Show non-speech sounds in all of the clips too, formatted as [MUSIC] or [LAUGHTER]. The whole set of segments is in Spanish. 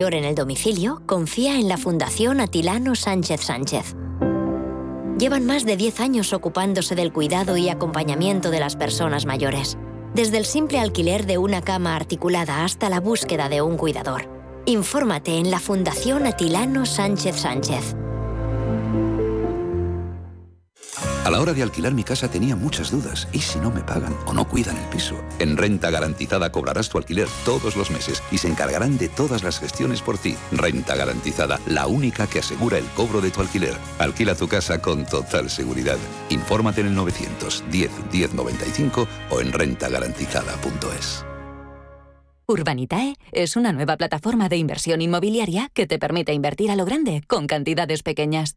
en el domicilio, confía en la Fundación Atilano Sánchez Sánchez. Llevan más de 10 años ocupándose del cuidado y acompañamiento de las personas mayores, desde el simple alquiler de una cama articulada hasta la búsqueda de un cuidador. Infórmate en la Fundación Atilano Sánchez Sánchez. A la hora de alquilar mi casa tenía muchas dudas. ¿Y si no me pagan o no cuidan el piso? En Renta Garantizada cobrarás tu alquiler todos los meses y se encargarán de todas las gestiones por ti. Renta Garantizada, la única que asegura el cobro de tu alquiler. Alquila tu casa con total seguridad. Infórmate en el 910 1095 o en rentagarantizada.es. Urbanitae es una nueva plataforma de inversión inmobiliaria que te permite invertir a lo grande con cantidades pequeñas.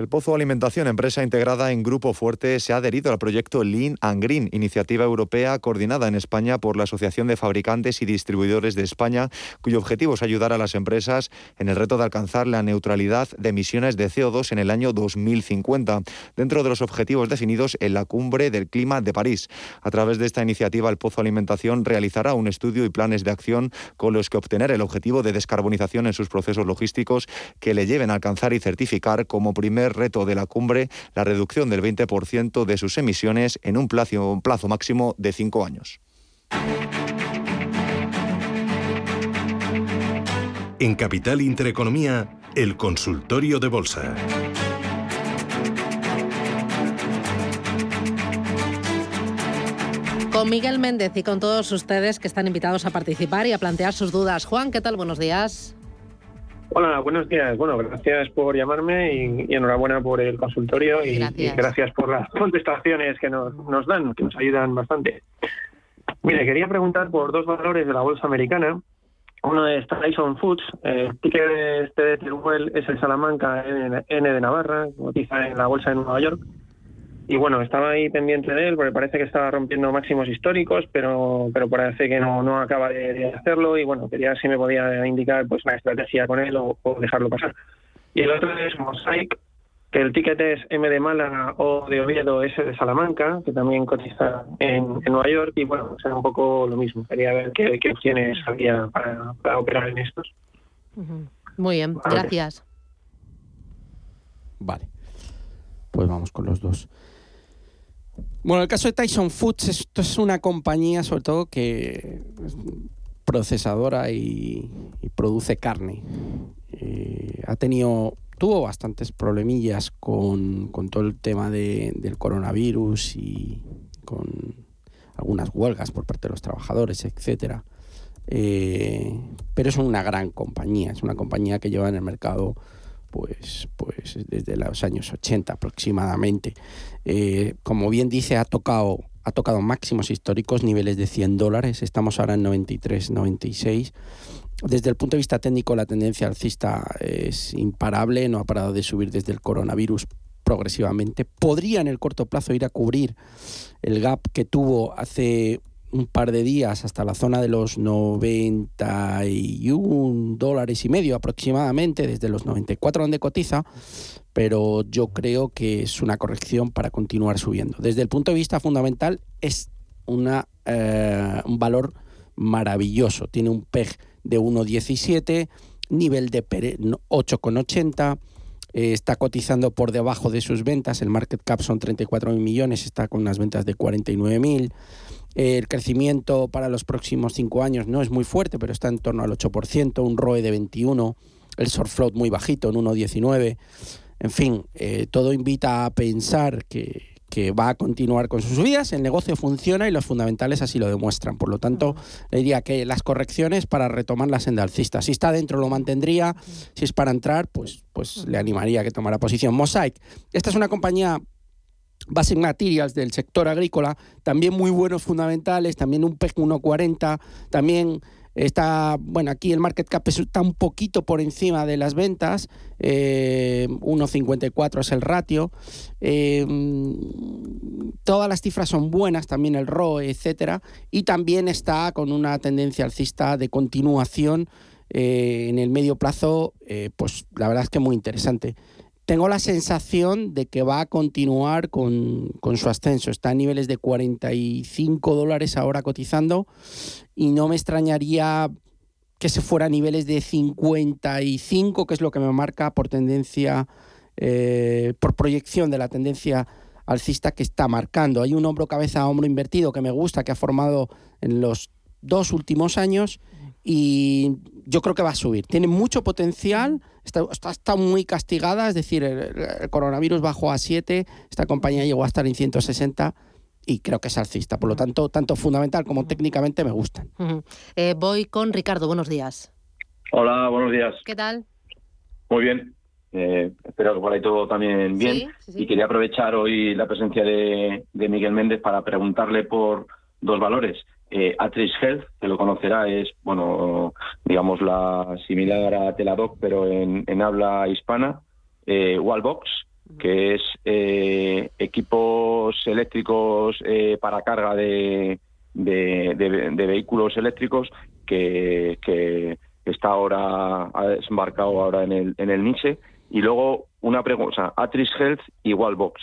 El Pozo Alimentación, empresa integrada en Grupo Fuerte, se ha adherido al proyecto Lean and Green, iniciativa europea coordinada en España por la Asociación de Fabricantes y Distribuidores de España, cuyo objetivo es ayudar a las empresas en el reto de alcanzar la neutralidad de emisiones de CO2 en el año 2050, dentro de los objetivos definidos en la Cumbre del Clima de París. A través de esta iniciativa, el Pozo Alimentación realizará un estudio y planes de acción con los que obtener el objetivo de descarbonización en sus procesos logísticos que le lleven a alcanzar y certificar como primer reto de la cumbre la reducción del 20% de sus emisiones en un plazo, un plazo máximo de cinco años. En Capital Intereconomía, el consultorio de bolsa. Con Miguel Méndez y con todos ustedes que están invitados a participar y a plantear sus dudas. Juan, ¿qué tal? Buenos días. Hola, buenos días. Bueno, gracias por llamarme y, enhorabuena por el consultorio y gracias. por las contestaciones que nos, nos, dan, que nos ayudan bastante. Mire, quería preguntar por dos valores de la bolsa americana. Uno es Tyson Foods, el ticker este de Teruel es el Salamanca N de Navarra, cotiza en la bolsa de Nueva York y bueno, estaba ahí pendiente de él porque parece que estaba rompiendo máximos históricos, pero pero parece que no, no acaba de, hacerlo y bueno, quería si me podía indicar pues una estrategia con él o, dejarlo pasar. Y el otro es Mosaic, que el ticket es M de Málaga o de Oviedo S de Salamanca, que también cotiza en, Nueva York y bueno, será un poco lo mismo. Quería ver qué, opciones había para, operar en estos. Muy bien, gracias. Vale, pues vamos con los dos. Bueno, el caso de Tyson Foods, esto es una compañía sobre todo que es procesadora y, produce carne. Eh, ha tenido, tuvo bastantes problemillas con, todo el tema del coronavirus y con algunas huelgas por parte de los trabajadores, etcétera. Eh, pero es una gran compañía, es una compañía que lleva en el mercado pues, pues desde los años 80 aproximadamente. Eh, como bien dice, ha tocado, ha tocado máximos históricos, niveles de 100 dólares, estamos ahora en 93, 96. Desde el punto de vista técnico, la tendencia alcista es imparable, no ha parado de subir desde el coronavirus progresivamente. Podría en el corto plazo ir a cubrir el gap que tuvo hace un par de días hasta la zona de los 91 dólares y medio aproximadamente, desde los 94 donde cotiza, pero yo creo que es una corrección para continuar subiendo. Desde el punto de vista fundamental es una, eh, un valor maravilloso, tiene un PEG de 1,17, nivel de 8,80, eh, está cotizando por debajo de sus ventas, el market cap son 34 millones, está con unas ventas de 49 mil. El crecimiento para los próximos cinco años no es muy fuerte, pero está en torno al 8%, un ROE de 21, el short float muy bajito, en 1,19. En fin, eh, todo invita a pensar que, va a continuar con sus subidas, el negocio funciona y los fundamentales así lo demuestran. Por lo tanto, le diría que las correcciones para retomar la senda alcista. Si está dentro lo mantendría, si es para entrar, pues, pues le animaría a que tomara posición. Mosaic, esta es una compañía Basic Materials del sector agrícola, también muy buenos fundamentales, también un PEG 1.40, también está, bueno, aquí el market cap está un poquito por encima de las ventas, 1.54 eh, es el ratio, eh, todas las cifras son buenas, también el ROE, etcétera, y también está con una tendencia alcista de continuación eh, en el medio plazo, pues la verdad es que muy interesante tengo la sensación de que va a continuar con, su ascenso. Está a niveles de 45 dólares ahora cotizando y no me extrañaría que se fuera a niveles de 55, que es lo que me marca por tendencia, eh, por proyección de la tendencia alcista que está marcando. Hay un hombro cabeza a hombro invertido que me gusta, que ha formado en los dos últimos años y yo creo que va a subir. Tiene mucho potencial, está, está, muy castigada, es decir, el, coronavirus bajó a 7, esta compañía llegó a estar en 160 y creo que es alcista. Por lo tanto, tanto fundamental como técnicamente me gustan. Eh, voy con Ricardo, buenos días. Hola, buenos días. ¿Qué tal? Muy bien. Eh, espero que por ahí todo también bien. Y quería aprovechar hoy la presencia de Miguel Méndez para preguntarle por dos valores. Eh, Health, que lo conocerá, es, bueno, digamos, la similar a Teladoc, pero en, habla hispana. Eh, Wallbox, que es eh, equipos eléctricos eh, para carga de, de, vehículos eléctricos que, que, está ahora, ha desembarcado ahora en el, en el niche. Y luego una pregunta, o Atrish Health y Wallbox.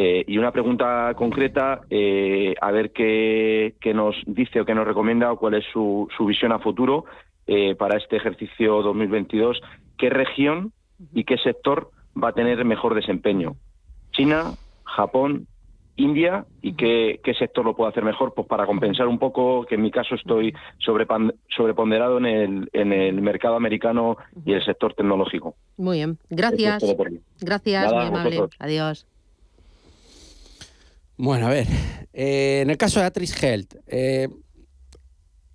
Eh, y una pregunta concreta, eh, a ver qué, nos dice o qué nos recomienda o cuál es su, visión a futuro eh, para este ejercicio 2022. ¿Qué región y qué sector va a tener mejor desempeño? ¿China, Japón, India y qué, sector lo puede hacer mejor, pues para compensar un poco que en mi caso estoy sobreponderado en el, en el mercado americano y el sector tecnológico. Muy bien, gracias. Gracias, muy amable. Adiós. Bueno, a ver, eh, en el caso de Atris Health, eh,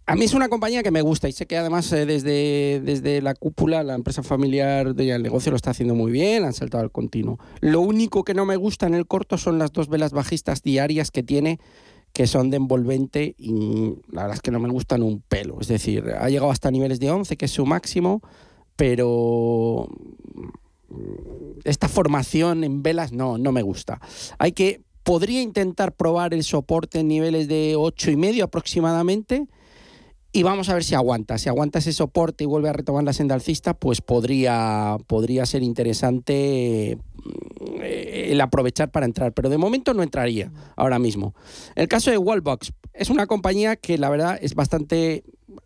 a mí es una compañía que me gusta y sé que además eh, desde, desde la cúpula, la empresa familiar del negocio lo está haciendo muy bien, han saltado al continuo. Lo único que no me gusta en el corto son las dos velas bajistas diarias que tiene, que son de envolvente y la verdad es que no me gustan un pelo. Es decir, ha llegado hasta niveles de 11, que es su máximo, pero esta formación en velas no, no me gusta. Hay que podría intentar probar el soporte en niveles de 8 y medio aproximadamente y vamos a ver si aguanta. Si aguanta ese soporte y vuelve a retomar la senda alcista, pues podría, podría ser interesante eh, el aprovechar para entrar. Pero de momento no entraría ahora mismo. El caso de Wallbox es una compañía que la verdad es bastante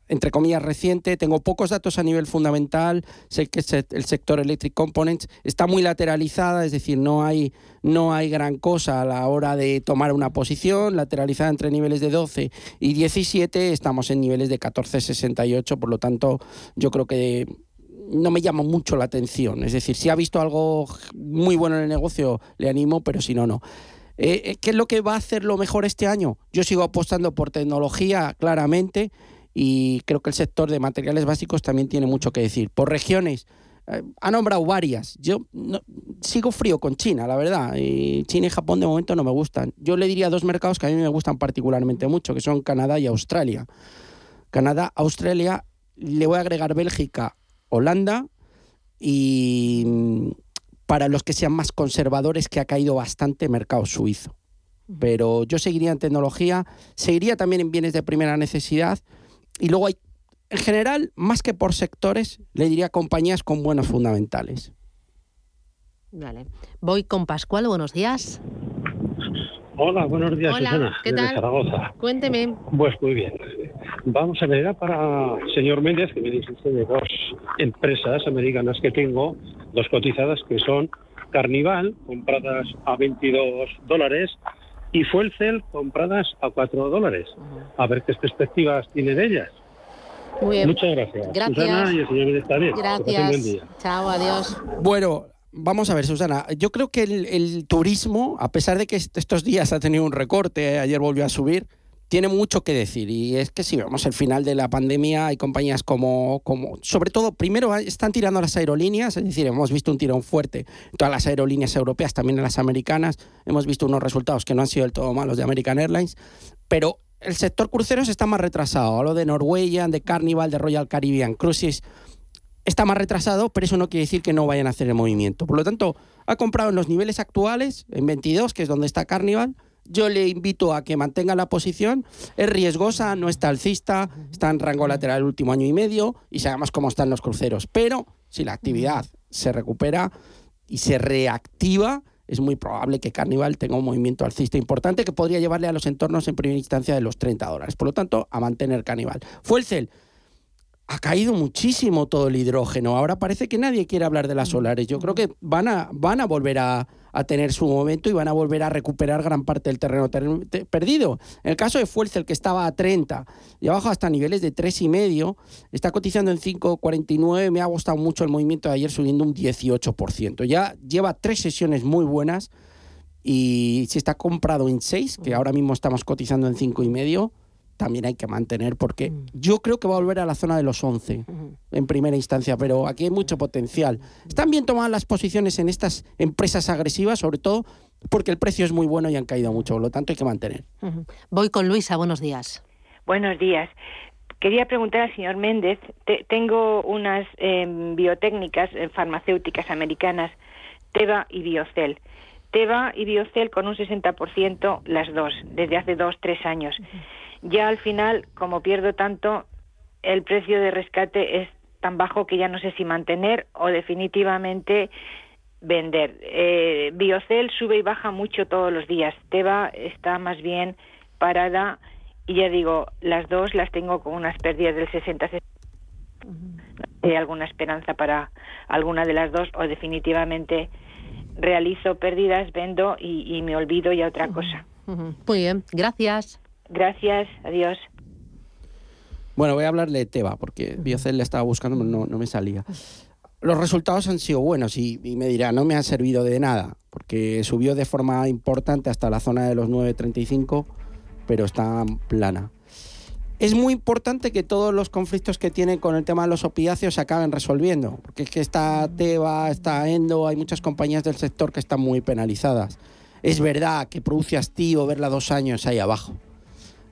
entre comillas, reciente. Tengo pocos datos a nivel fundamental. Sé que el sector Electric Components está muy lateralizada, es decir, no hay, no hay gran cosa a la hora de tomar una posición. Lateralizada entre niveles de 12 y 17, estamos en niveles de 14,68. Por lo tanto, yo creo que no me llama mucho la atención. Es decir, si ha visto algo muy bueno en el negocio, le animo, pero si no, no. Eh, eh, ¿Qué es lo que va a hacer lo mejor este año? Yo sigo apostando por tecnología, claramente y creo que el sector de materiales básicos también tiene mucho que decir. Por regiones, eh, ha nombrado varias. Yo sigo frío con China, la verdad. Y China y Japón de momento no me gustan. Yo le diría dos mercados que a mí me gustan particularmente mucho, que son Canadá y Australia. Canadá, Australia, le voy a agregar Bélgica, Holanda y para los que sean más conservadores, que ha caído bastante mercado suizo. Pero yo seguiría en tecnología, seguiría también en bienes de primera necesidad y luego hay, en general, más que por sectores, le diría compañías con buenos fundamentales. Vale. Voy con Pascual, buenos días. Hola, buenos días, Hola, ¿qué tal? Zaragoza. Cuénteme. Pues muy bien. Vamos a ver, para el señor Méndez, que me dice de dos empresas americanas que tengo, dos cotizadas, que son Carnival, compradas a 22 dólares, y Fuelcel, compradas a 4 dólares. A ver qué perspectivas tiene de ellas. Muy bien. Muchas gracias. Gracias. Susana y el señor Gracias. día. Chao, adiós. Bueno, vamos a ver, Susana. Yo creo que el, el turismo, a pesar de que est- estos días ha tenido un recorte, eh, ayer volvió a subir, tiene mucho que decir. Y es que si vemos el final de la pandemia, hay compañías como, como sobre todo, primero están tirando las aerolíneas, es decir, hemos visto un tirón fuerte en todas las aerolíneas europeas, también en las americanas. Hemos visto unos resultados que no han sido del todo malos de American Airlines, pero el sector cruceros está más retrasado. Hablo de Norwegian, de Carnival, de Royal Caribbean Cruises está más retrasado, pero eso no quiere decir que no vayan a hacer el movimiento. Por lo tanto, ha comprado en los niveles actuales, en 22, que es donde está Carnival. Yo le invito a que mantenga la posición. Es riesgosa, no está alcista, está en rango lateral el último año y medio y sabemos cómo están los cruceros. Pero si la actividad se recupera y se reactiva, es muy probable que Carnival tenga un movimiento alcista importante que podría llevarle a los entornos en primera instancia de los 30 dólares. Por lo tanto, a mantener Carnival. Fue el CEL ha caído muchísimo todo el hidrógeno. Ahora parece que nadie quiere hablar de las solares. Yo creo que van a, van a volver a, a tener su momento y van a volver a recuperar gran parte del terreno ter- te- perdido. En el caso de Fuelcel, que estaba a 30 y abajo hasta niveles de 3,5, está cotizando en 5,49. Me ha gustado mucho el movimiento de ayer subiendo un 18%. Ya lleva tres sesiones muy buenas y si está comprado en 6, que ahora mismo estamos cotizando en 5,5, también hay que mantener porque yo creo que va a volver a la zona de los 11 en primera instancia, pero aquí hay mucho potencial. Están bien tomadas las posiciones en estas empresas agresivas, sobre todo porque el precio es muy bueno y han caído mucho, por lo tanto hay que mantener. Voy con Luisa, buenos días. Buenos días. Quería preguntar al señor Méndez, te- tengo unas em, biotécnicas eh, farmacéuticas americanas, Teva y Biocel. Teva y Biocel con un 60% las dos, desde hace dos, tres años. Ya al final, como pierdo tanto, el precio de rescate es tan bajo que ya no sé si mantener o definitivamente vender. Eh, Biocel sube y baja mucho todos los días. Teva está más bien parada y ya digo, las dos las tengo con unas pérdidas del 60 ¿Hay alguna esperanza para alguna de las dos o definitivamente realizo pérdidas, vendo y, y me olvido ya otra cosa? Muy bien, gracias. Gracias, adiós. Bueno, voy a hablarle de Teva, porque Biocel le estaba buscando, pero no, me salía. Los resultados han sido buenos y, me dirá, no me ha servido de nada, porque subió de forma importante hasta la zona de los 9.35, pero está plana. Es muy importante que todos los conflictos que tiene con el tema de los opiáceos se acaben resolviendo, porque es que está Teva, está Endo, hay muchas compañías del sector que están muy penalizadas. Es verdad que produce hastío verla dos años ahí abajo.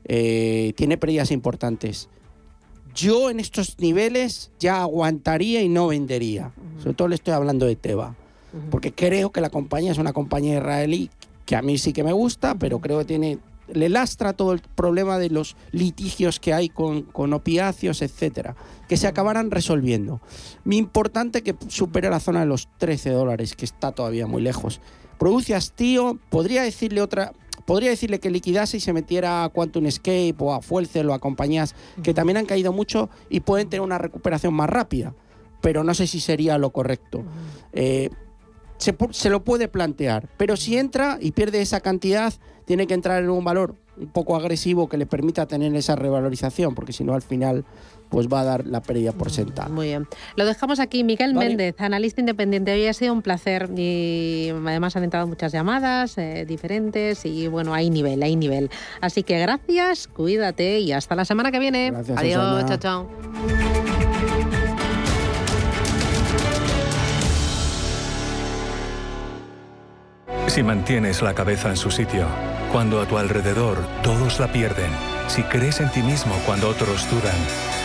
Eh, tiene pérdidas importantes. Yo en estos niveles ya aguantaría y no vendería. Sobre todo le estoy hablando de Teva. Porque creo que la compañía es una compañía israelí que a mí sí que me gusta, pero creo que tiene le lastra todo el problema de los litigios que hay con, con opiáceos, etcétera, que se acabarán resolviendo. Mi importante que supere la zona de los 13 dólares, que está todavía muy lejos. Produce hastío, podría decirle otra, podría decirle que liquidase y se metiera a Quantum Escape o a Fuelcel o a compañías que también han caído mucho y pueden tener una recuperación más rápida, pero no sé si sería lo correcto. Eh, se, se lo puede plantear, pero si entra y pierde esa cantidad, tiene que entrar en un valor un poco agresivo que le permita tener esa revalorización, porque si no al final pues va a dar la pérdida por sentada. Muy bien. Lo dejamos aquí. Miguel Vale. Méndez, analista independiente. Hoy ha sido un placer y además han entrado muchas llamadas eh, diferentes y bueno, hay nivel, hay nivel. Así que gracias, cuídate y hasta la semana que viene. Gracias, Adiós, Susana. chao, chao. Si mantienes la cabeza en su sitio, cuando a tu alrededor todos la pierden, si crees en ti mismo cuando otros dudan,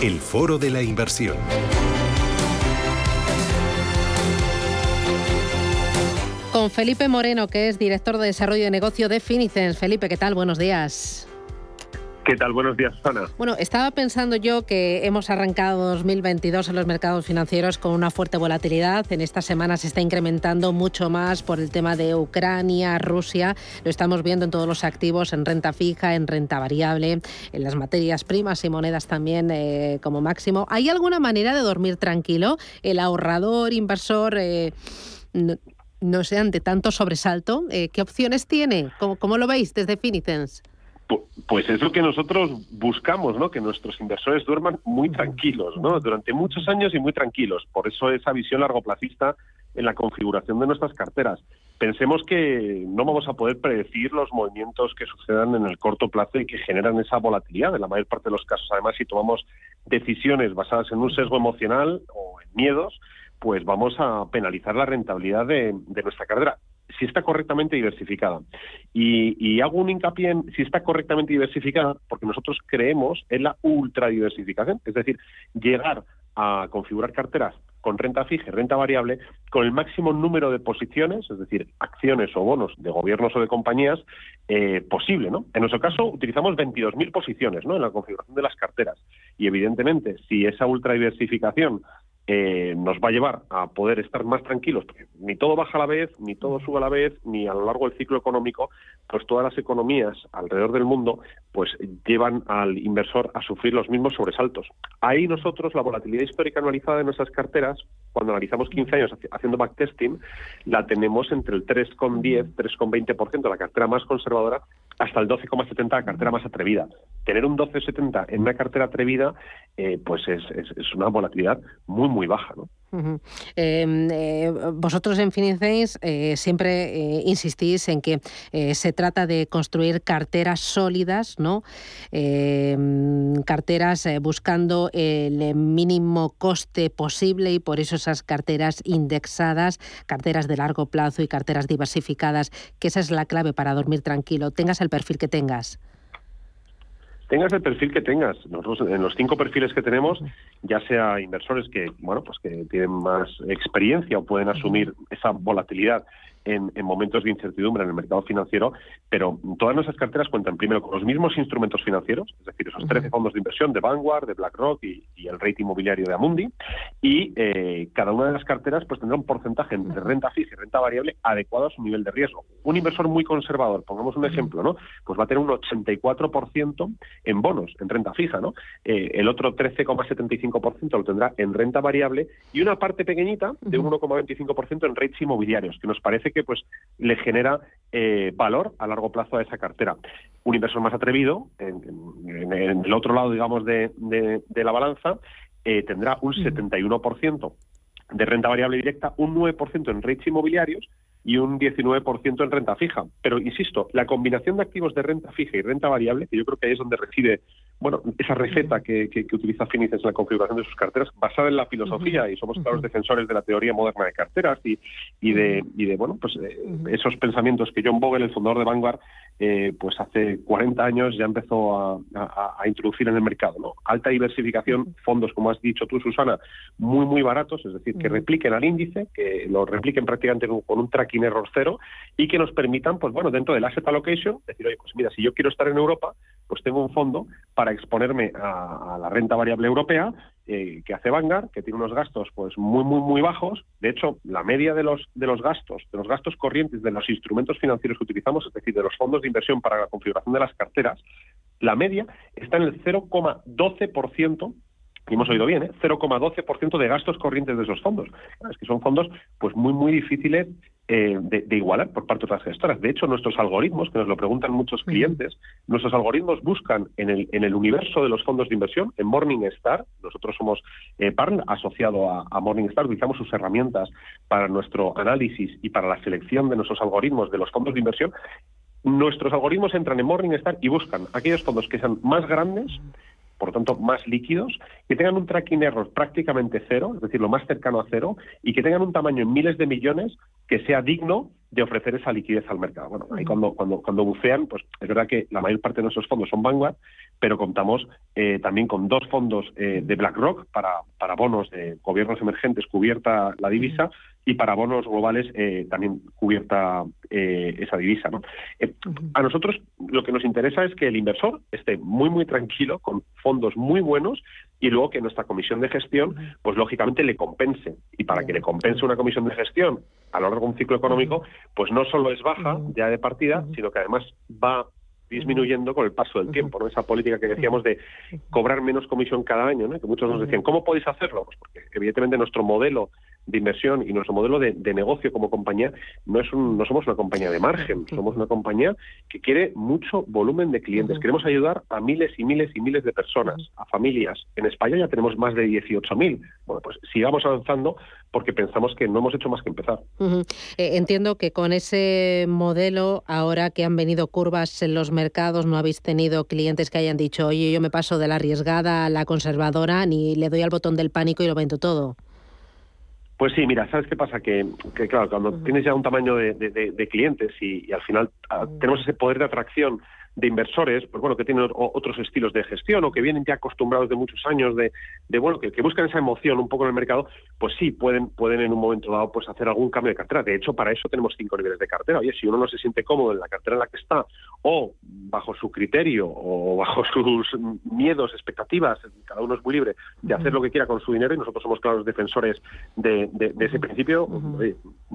El Foro de la Inversión. Con Felipe Moreno, que es director de desarrollo de negocio de Finicens. Felipe, ¿qué tal? Buenos días. ¿Qué tal? Buenos días, Susana. Bueno, estaba pensando yo que hemos arrancado 2022 en los mercados financieros con una fuerte volatilidad. En esta semana se está incrementando mucho más por el tema de Ucrania, Rusia. Lo estamos viendo en todos los activos, en renta fija, en renta variable, en las materias primas y monedas también eh, como máximo. ¿Hay alguna manera de dormir tranquilo? El ahorrador, inversor... Eh, no, sé, ante tanto sobresalto, eh, ¿qué opciones tiene? ¿Cómo, ¿Cómo, lo veis desde Finicens? Pues es lo que nosotros buscamos, ¿no? Que nuestros inversores duerman muy tranquilos, ¿no? Durante muchos años y muy tranquilos. Por eso esa visión largoplacista en la configuración de nuestras carteras. Pensemos que no vamos a poder predecir los movimientos que sucedan en el corto plazo y que generan esa volatilidad en la mayor parte de los casos. Además, si tomamos decisiones basadas en un sesgo emocional o en miedos, pues vamos a penalizar la rentabilidad de, de nuestra cartera si está correctamente diversificada. Y, hago un hincapié en si está correctamente diversificada, porque nosotros creemos en la ultradiversificación, es decir, llegar a configurar carteras con renta fija y renta variable con el máximo número de posiciones, es decir, acciones o bonos de gobiernos o de compañías eh, posible. ¿no? En nuestro caso utilizamos 22.000 posiciones ¿no? en la configuración de las carteras y evidentemente si esa ultradiversificación eh, nos va a llevar a poder estar más tranquilos, porque ni todo baja a la vez, ni todo sube a la vez, ni a lo largo del ciclo económico, pues todas las economías alrededor del mundo pues llevan al inversor a sufrir los mismos sobresaltos. Ahí nosotros la volatilidad histórica anualizada de nuestras carteras, cuando analizamos 15 años haciendo backtesting, la tenemos entre el 3,10, 3,20%, la cartera más conservadora, hasta el 12,70 la cartera más atrevida. Tener un 12,70 en una cartera atrevida, eh, pues es, es, una volatilidad muy, muy baja, ¿no? Em, eh, vosotros en Finicens eh, siempre eh, insistís en que se trata de construir carteras sólidas, ¿no? Em, carteras buscando el mínimo coste posible y por eso esas carteras indexadas, carteras de largo plazo y carteras diversificadas, que esa es la clave para dormir tranquilo, tengas el perfil que tengas tengas el perfil que tengas. Nosotros en los cinco perfiles que tenemos, ya sea inversores que, bueno, pues que tienen más experiencia o pueden asumir esa volatilidad en, momentos de incertidumbre en el mercado financiero, pero todas nuestras carteras cuentan primero con los mismos instrumentos financieros, es decir, esos 13 fondos de inversión de Vanguard, de BlackRock y, el rating inmobiliario de Amundi, y eh, cada una de las carteras pues tendrá un porcentaje de renta fija y renta variable adecuado a su nivel de riesgo. Un inversor muy conservador, pongamos un ejemplo, ¿no? Pues va a tener un 84% en bonos, en renta fija, ¿no? Eh, el otro 13,75% lo tendrá en renta variable y una parte pequeñita de un 1,25% en rates inmobiliarios, que nos parece que pues le genera eh, valor a largo plazo a esa cartera. un inversor más atrevido, en, el otro lado, digamos, de, la balanza, eh, tendrá un 71% de renta variable directa, un 9% en rates inmobiliarios y un 19% en renta fija. Pero, insisto, la combinación de activos de renta fija y renta variable, que yo creo que ahí es donde reside bueno, esa receta que, que, utiliza Finicens en la configuración de sus carteras, basada en la filosofía, y somos claros defensores de la teoría moderna de carteras y, y de, y de bueno, pues eh, esos pensamientos que John Bogle, el fundador de Vanguard, eh, pues hace 40 años ya empezó a, a, introducir en el mercado. ¿no? Alta diversificación, fondos, como has dicho tú, Susana, muy, muy baratos, es decir, que repliquen al índice, que lo repliquen prácticamente con un tracking error cero y que nos permitan, pues bueno, dentro del asset allocation, decir, oye, pues mira, si yo quiero estar en Europa, pues tengo un fondo para exponerme a, la renta variable europea eh, que hace Vanguard, que tiene unos gastos pues muy muy muy bajos. De hecho, la media de los de los gastos, de los gastos corrientes de los instrumentos financieros que utilizamos, es decir, de los fondos de inversión para la configuración de las carteras, la media está en el 0,12% y hemos oído bien, ¿eh? 0,12% de gastos corrientes de esos fondos. Es que son fondos pues muy, muy difíciles eh, de, igualar por parte de las gestoras. De hecho, nuestros algoritmos, que nos lo preguntan muchos clientes, nuestros algoritmos buscan en el, en el universo de los fondos de inversión, en Morningstar, nosotros somos eh, partner asociado a, a, Morningstar, utilizamos sus herramientas para nuestro análisis y para la selección de nuestros algoritmos de los fondos de inversión, nuestros algoritmos entran en Morningstar y buscan aquellos fondos que sean más grandes, por lo tanto más líquidos, que tengan un tracking error prácticamente cero, es decir, lo más cercano a cero, y que tengan un tamaño en miles de millones que sea digno de ofrecer esa liquidez al mercado. Bueno, ahí cuando, cuando, cuando bucean, pues es verdad que la mayor parte de nuestros fondos son Vanguard, pero contamos eh, también con dos fondos eh, de BlackRock para, para bonos de gobiernos emergentes cubierta la divisa y para bonos globales eh, también cubierta esa divisa. ¿no? A nosotros lo que nos interesa es que el inversor esté muy, muy tranquilo, con fondos muy buenos y luego que nuestra comisión de gestión, pues lógicamente le compense. Y para que le compense una comisión de gestión a lo largo de un ciclo económico, pues no solo es baja ya de partida, sino que además va disminuyendo con el paso del tiempo, ¿no? Esa política que decíamos de cobrar menos comisión cada año, ¿no? Que muchos nos decían, ¿cómo podéis hacerlo? Pues porque evidentemente nuestro modelo de inversión y nuestro modelo de, negocio como compañía no es un, no somos una compañía de margen, somos una compañía que quiere mucho volumen de clientes. Queremos ayudar a miles y miles y miles de personas, a familias. En España ya tenemos más de 18.000. Bueno, pues sigamos avanzando porque pensamos que no hemos hecho más que empezar. Eh, entiendo que con ese modelo, ahora que han venido curvas en los mercados, no habéis tenido clientes que hayan dicho, oye, yo me paso de la arriesgada a la conservadora, ni le doy al botón del pánico y lo vendo todo. Pues sí, mira, ¿sabes qué pasa? Que, claro, cuando tienes ya un tamaño de, clientes y, al final ah, tenemos ese poder de atracción de inversores, pues bueno, que tienen otros estilos de gestión o que vienen ya acostumbrados de muchos años de, de bueno, que, buscan esa emoción un poco en el mercado, pues sí, pueden, pueden en un momento dado pues hacer algún cambio de cartera. De hecho, para eso tenemos cinco niveles de cartera. Oye, si uno no se siente cómodo en la cartera en la que está, o bajo su criterio, o bajo [LAUGHS] sus miedos, expectativas, cada uno es muy libre de hacer lo que quiera con su dinero, y nosotros somos claros defensores de, ese principio,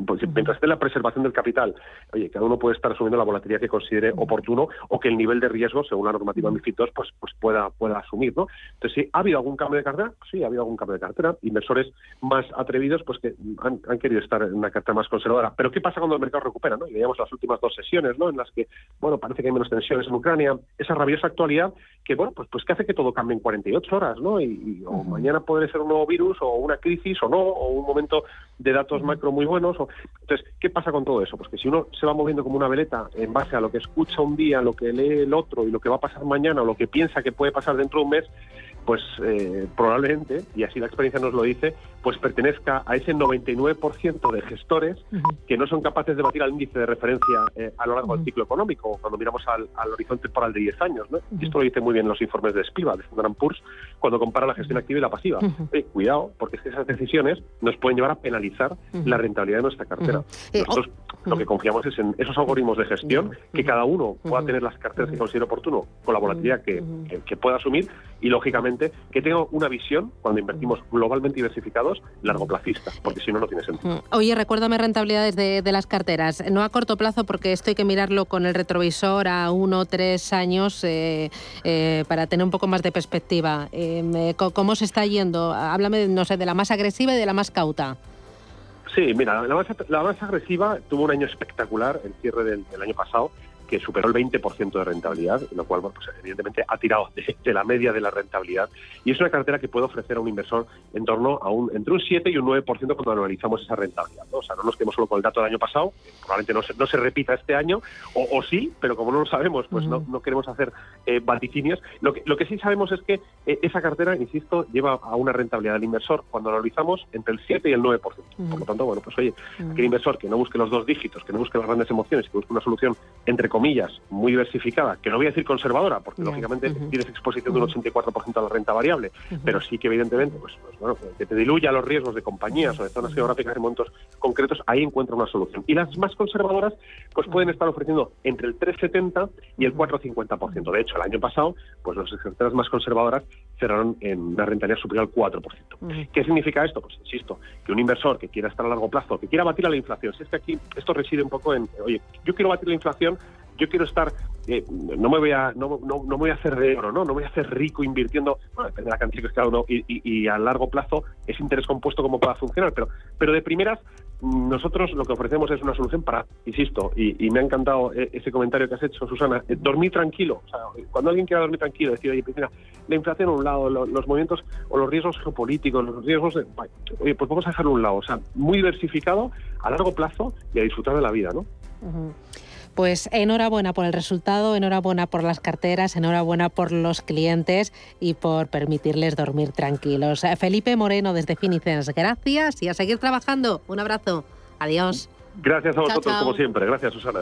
pues, mientras esté la preservación del capital, oye, cada uno puede estar asumiendo la volatilidad que considere oportuno o que el nivel de riesgo, según la normativa MIFID II, pues, pues pueda, pueda asumir, ¿no? Entonces, sí, ¿ha habido algún cambio de cartera? Sí, ha habido algún cambio de cartera. Inversores más atrevidos, pues que han, querido estar en una cartera más conservadora. Pero ¿qué pasa cuando el mercado recupera, no? Y veíamos las últimas dos sesiones, ¿no? En las que, bueno, parece que hay menos tensiones en Ucrania, esa rabiosa actualidad que, bueno, pues, pues que hace que todo cambie en 48 horas, ¿no? Y, o mañana puede ser un nuevo virus o una crisis o no, o un momento de datos macro muy buenos. O... Entonces, ¿qué pasa con todo eso? Pues que si uno se va moviendo como una veleta en base a lo que escucha un día, lo que lee el otro y lo que va a pasar mañana o lo que piensa que puede pasar dentro de un mes, pues eh, probablemente, y así la experiencia nos lo dice, pues pertenezca a ese 99% de gestores que no son capaces de batir al índice de referencia eh, a lo largo del ciclo económico, cuando miramos al, horizonte temporal de 10 años. ¿no? Y esto lo dice muy bien los informes de Spiva, de Standard Poor's, cuando compara la gestión activa y la pasiva. cuidado, porque es que esas decisiones nos pueden llevar a penalizar la rentabilidad de nuestra cartera. Nosotros lo que confiamos es en esos algoritmos de gestión, que cada uno pueda tener las carteras que considere oportuno, con la volatilidad que, que pueda asumir, y lógicamente que tenga una visión, cuando invertimos globalmente diversificados, largo plazista, porque si no, no tiene sentido. Mm. Oye, recuérdame rentabilidades de, de, las carteras, no a corto plazo, porque esto hay que mirarlo con el retrovisor a uno o tres años eh, eh, para tener un poco más de perspectiva. Eh, ¿Cómo se está yendo? Háblame, no sé, de la más agresiva y de la más cauta. Sí, mira, la más, la más agresiva tuvo un año espectacular, el cierre del, del año pasado, que superó el 20% de rentabilidad, lo cual, pues, evidentemente ha tirado de, la media de la rentabilidad. Y es una cartera que puede ofrecer a un inversor en torno a un entre un 7 y un 9% cuando analizamos esa rentabilidad. O sea, no nos quedemos solo con el dato del año pasado, probablemente no se, no se repita este año, o, sí, pero como no lo sabemos, pues no, no, queremos hacer eh, vaticinios. Lo que, lo que sí sabemos es que eh, esa cartera, insisto, lleva a una rentabilidad del inversor cuando analizamos entre el 7 y el 9%. Por lo tanto, bueno, pues oye, aquel inversor que no busque los dos dígitos, que no busque las grandes emociones, que busque una solución, entre comillas, muy diversificada, que no voy a decir conservadora, porque lógicamente tienes exposición de un 84% a la renta variable, pero sí que evidentemente, pues, pues, bueno, que te diluya los riesgos de compañías o de zonas geográficas en momentos concretos, ahí encuentra una solución. Y las más conservadoras, pues pueden estar ofreciendo entre el 3,70 y el 4,50%. De hecho, el año pasado, pues las carteras más conservadoras cerraron en una rentabilidad superior al 4%. ¿Qué significa esto? Pues insisto, que un inversor que quiera estar a largo plazo, que quiera batir a la inflación, si es que aquí esto reside un poco en, oye, yo quiero batir la inflación, yo quiero estar, eh, no me voy a, no, no, no, voy a hacer de oro, ¿no? No voy a hacer rico invirtiendo, bueno, depende de la cantidad que cada uno, y, y, a largo plazo es interés compuesto como pueda funcionar, pero, pero de primeras nosotros lo que ofrecemos es una solución para, insisto, y, me ha encantado eh, ese comentario que has hecho, Susana, eh, dormir tranquilo. O sea, cuando alguien quiera dormir tranquilo, decir, oye, pues la inflación a un lado, los movimientos o los riesgos geopolíticos, los riesgos de, oye, pues vamos a dejarlo a un lado. O sea, muy diversificado, a largo plazo y a disfrutar de la vida, ¿no? Pues enhorabuena por el resultado, enhorabuena por las carteras, enhorabuena por los clientes y por permitirles dormir tranquilos. Eh, Felipe Moreno desde Finicens, gracias y a seguir trabajando. Un abrazo. Adiós. Gracias a vosotros como siempre. Gracias, Susana.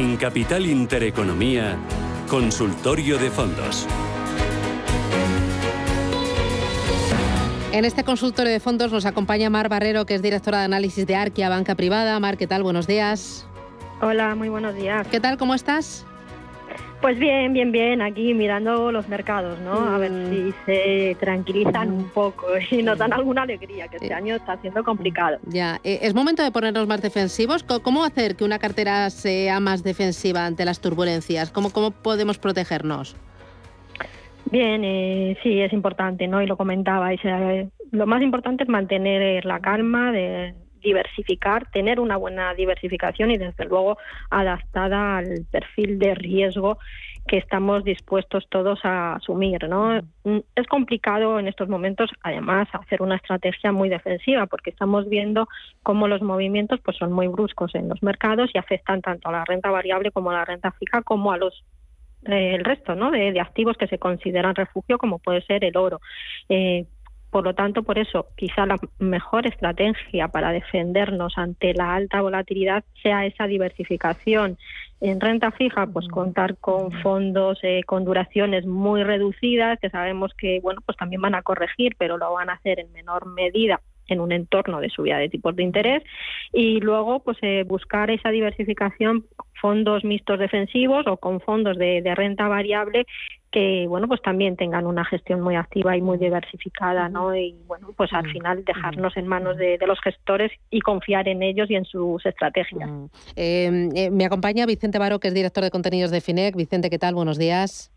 En Capital Intereconomía, Consultorio de Fondos. En este consultorio de fondos nos acompaña Mar Barrero, que es directora de análisis de Arquia Banca Privada. Mar, ¿qué tal? Buenos días. Hola, muy buenos días. ¿Qué tal? ¿Cómo estás? Pues bien, bien, bien, aquí mirando los mercados, ¿no? A ver mm. si se tranquilizan un poco [LAUGHS] y nos dan alguna alegría, que este año está siendo complicado. Ya, eh, es momento de ponernos más defensivos. ¿Cómo hacer que una cartera sea más defensiva ante las turbulencias? ¿Cómo, cómo podemos protegernos? Bien, eh, sí, es importante, ¿no? Y lo comentabais. Eh, lo más importante es mantener la calma, de diversificar, tener una buena diversificación y desde luego adaptada al perfil de riesgo que estamos dispuestos todos a asumir, ¿no? Mm, es complicado en estos momentos, además, hacer una estrategia muy defensiva, porque estamos viendo cómo los movimientos pues, son muy bruscos en los mercados y afectan tanto a la renta variable como a la renta fija, como a los eh, el resto ¿no? de, activos que se consideran refugio, como puede ser el oro. Eh, por lo tanto, por eso, quizá la mejor estrategia para defendernos ante la alta volatilidad sea esa diversificación. En renta fija, pues contar con fondos eh, con duraciones muy reducidas, que sabemos que, bueno, pues también van a corregir, pero lo van a hacer en menor medida en un entorno de subida de tipos de interés y luego pues eh, buscar esa diversificación fondos mixtos defensivos o con fondos de, renta variable que bueno pues también tengan una gestión muy activa y muy diversificada no y bueno pues al final dejarnos en manos de, los gestores y confiar en ellos y en sus estrategias. Em, eh, me acompaña Vicente Baro que es director de contenidos de Finec. Vicente qué tal buenos días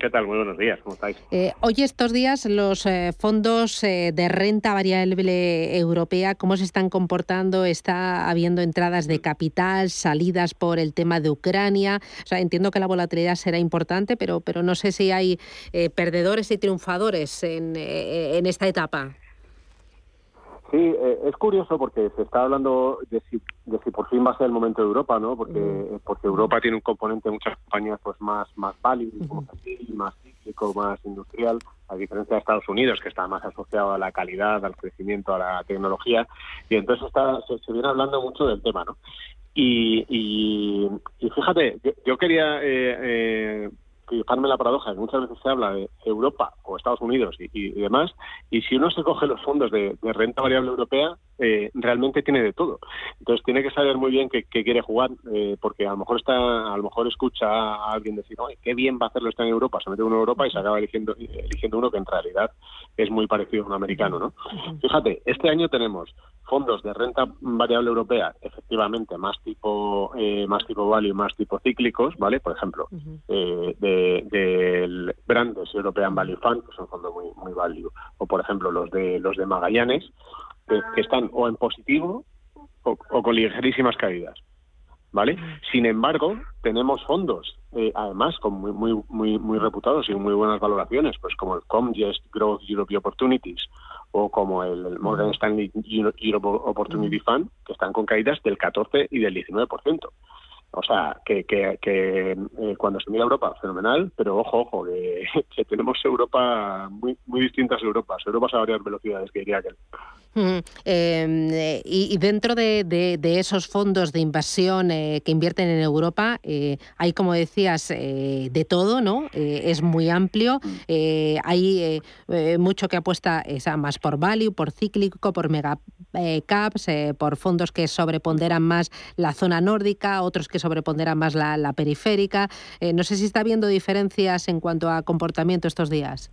¿Qué tal? Muy buenos días, ¿cómo estáis? Eh, hoy estos días los eh, fondos eh, de renta variable europea, ¿cómo se están comportando? ¿Está habiendo entradas de capital, salidas por el tema de Ucrania? O sea, entiendo que la volatilidad será importante, pero, pero no sé si hay perdedores y triunfadores en, en esta etapa. Sí, eh, es curioso porque se está hablando de si, de si por fin va a ser el momento de Europa, ¿no? Porque, mm. porque Europa tiene un componente, muchas compañías, pues más, más válido, más cíclico, más industrial, a diferencia de Estados Unidos, que está más asociado a la calidad, al crecimiento, a la tecnología. Y entonces está, se, viene hablando mucho del tema, ¿no? Y, y, fíjate, yo, quería eh, eh, fijarme la paradoja, que muchas veces se habla de Europa o Estados Unidos y, demás, y si uno se coge los fondos de, renta variable europea, eh, realmente tiene de todo. Entonces tiene que saber muy bien qué, quiere jugar, eh, porque a lo mejor está, a lo mejor escucha a alguien decir, oye, qué bien va a hacerlo estar en Europa, se mete uno en Europa y se acaba eligiendo, eligiendo uno que en realidad es muy parecido a un americano, ¿no? Fíjate, este año tenemos fondos de renta variable europea, efectivamente, más tipo eh, más tipo value, más tipo cíclicos, ¿vale? Por ejemplo, eh, del Brandes European Value Fund, que son fondos muy muy value, o por ejemplo los de los de Magallanes, que están o en positivo o, con ligerísimas caídas. ¿Vale? Sin embargo, tenemos fondos, eh, además, con muy, muy, muy, muy reputados y muy buenas valoraciones, pues como el Comgest Growth Europe Opportunities o como el Morgan Stanley Europe Opportunity Fund, que están con caídas del 14 y del 19%. O sea, que, que, que eh, cuando se mira Europa, fenomenal, pero ojo, ojo, que, [LAUGHS] que, tenemos Europa muy muy distintas Europas, Europas a varias velocidades, que diría que Em, eh, y, dentro de, esos fondos de inversión eh, que invierten en Europa, eh, hay, como decías, de todo, ¿no? es muy amplio. hay mucho que apuesta más por value, por cíclico, por mega caps, por fondos que sobreponderan más la zona nórdica, otros que sobreponderan más la, la periférica. no sé si está habiendo diferencias en cuanto a comportamiento estos días.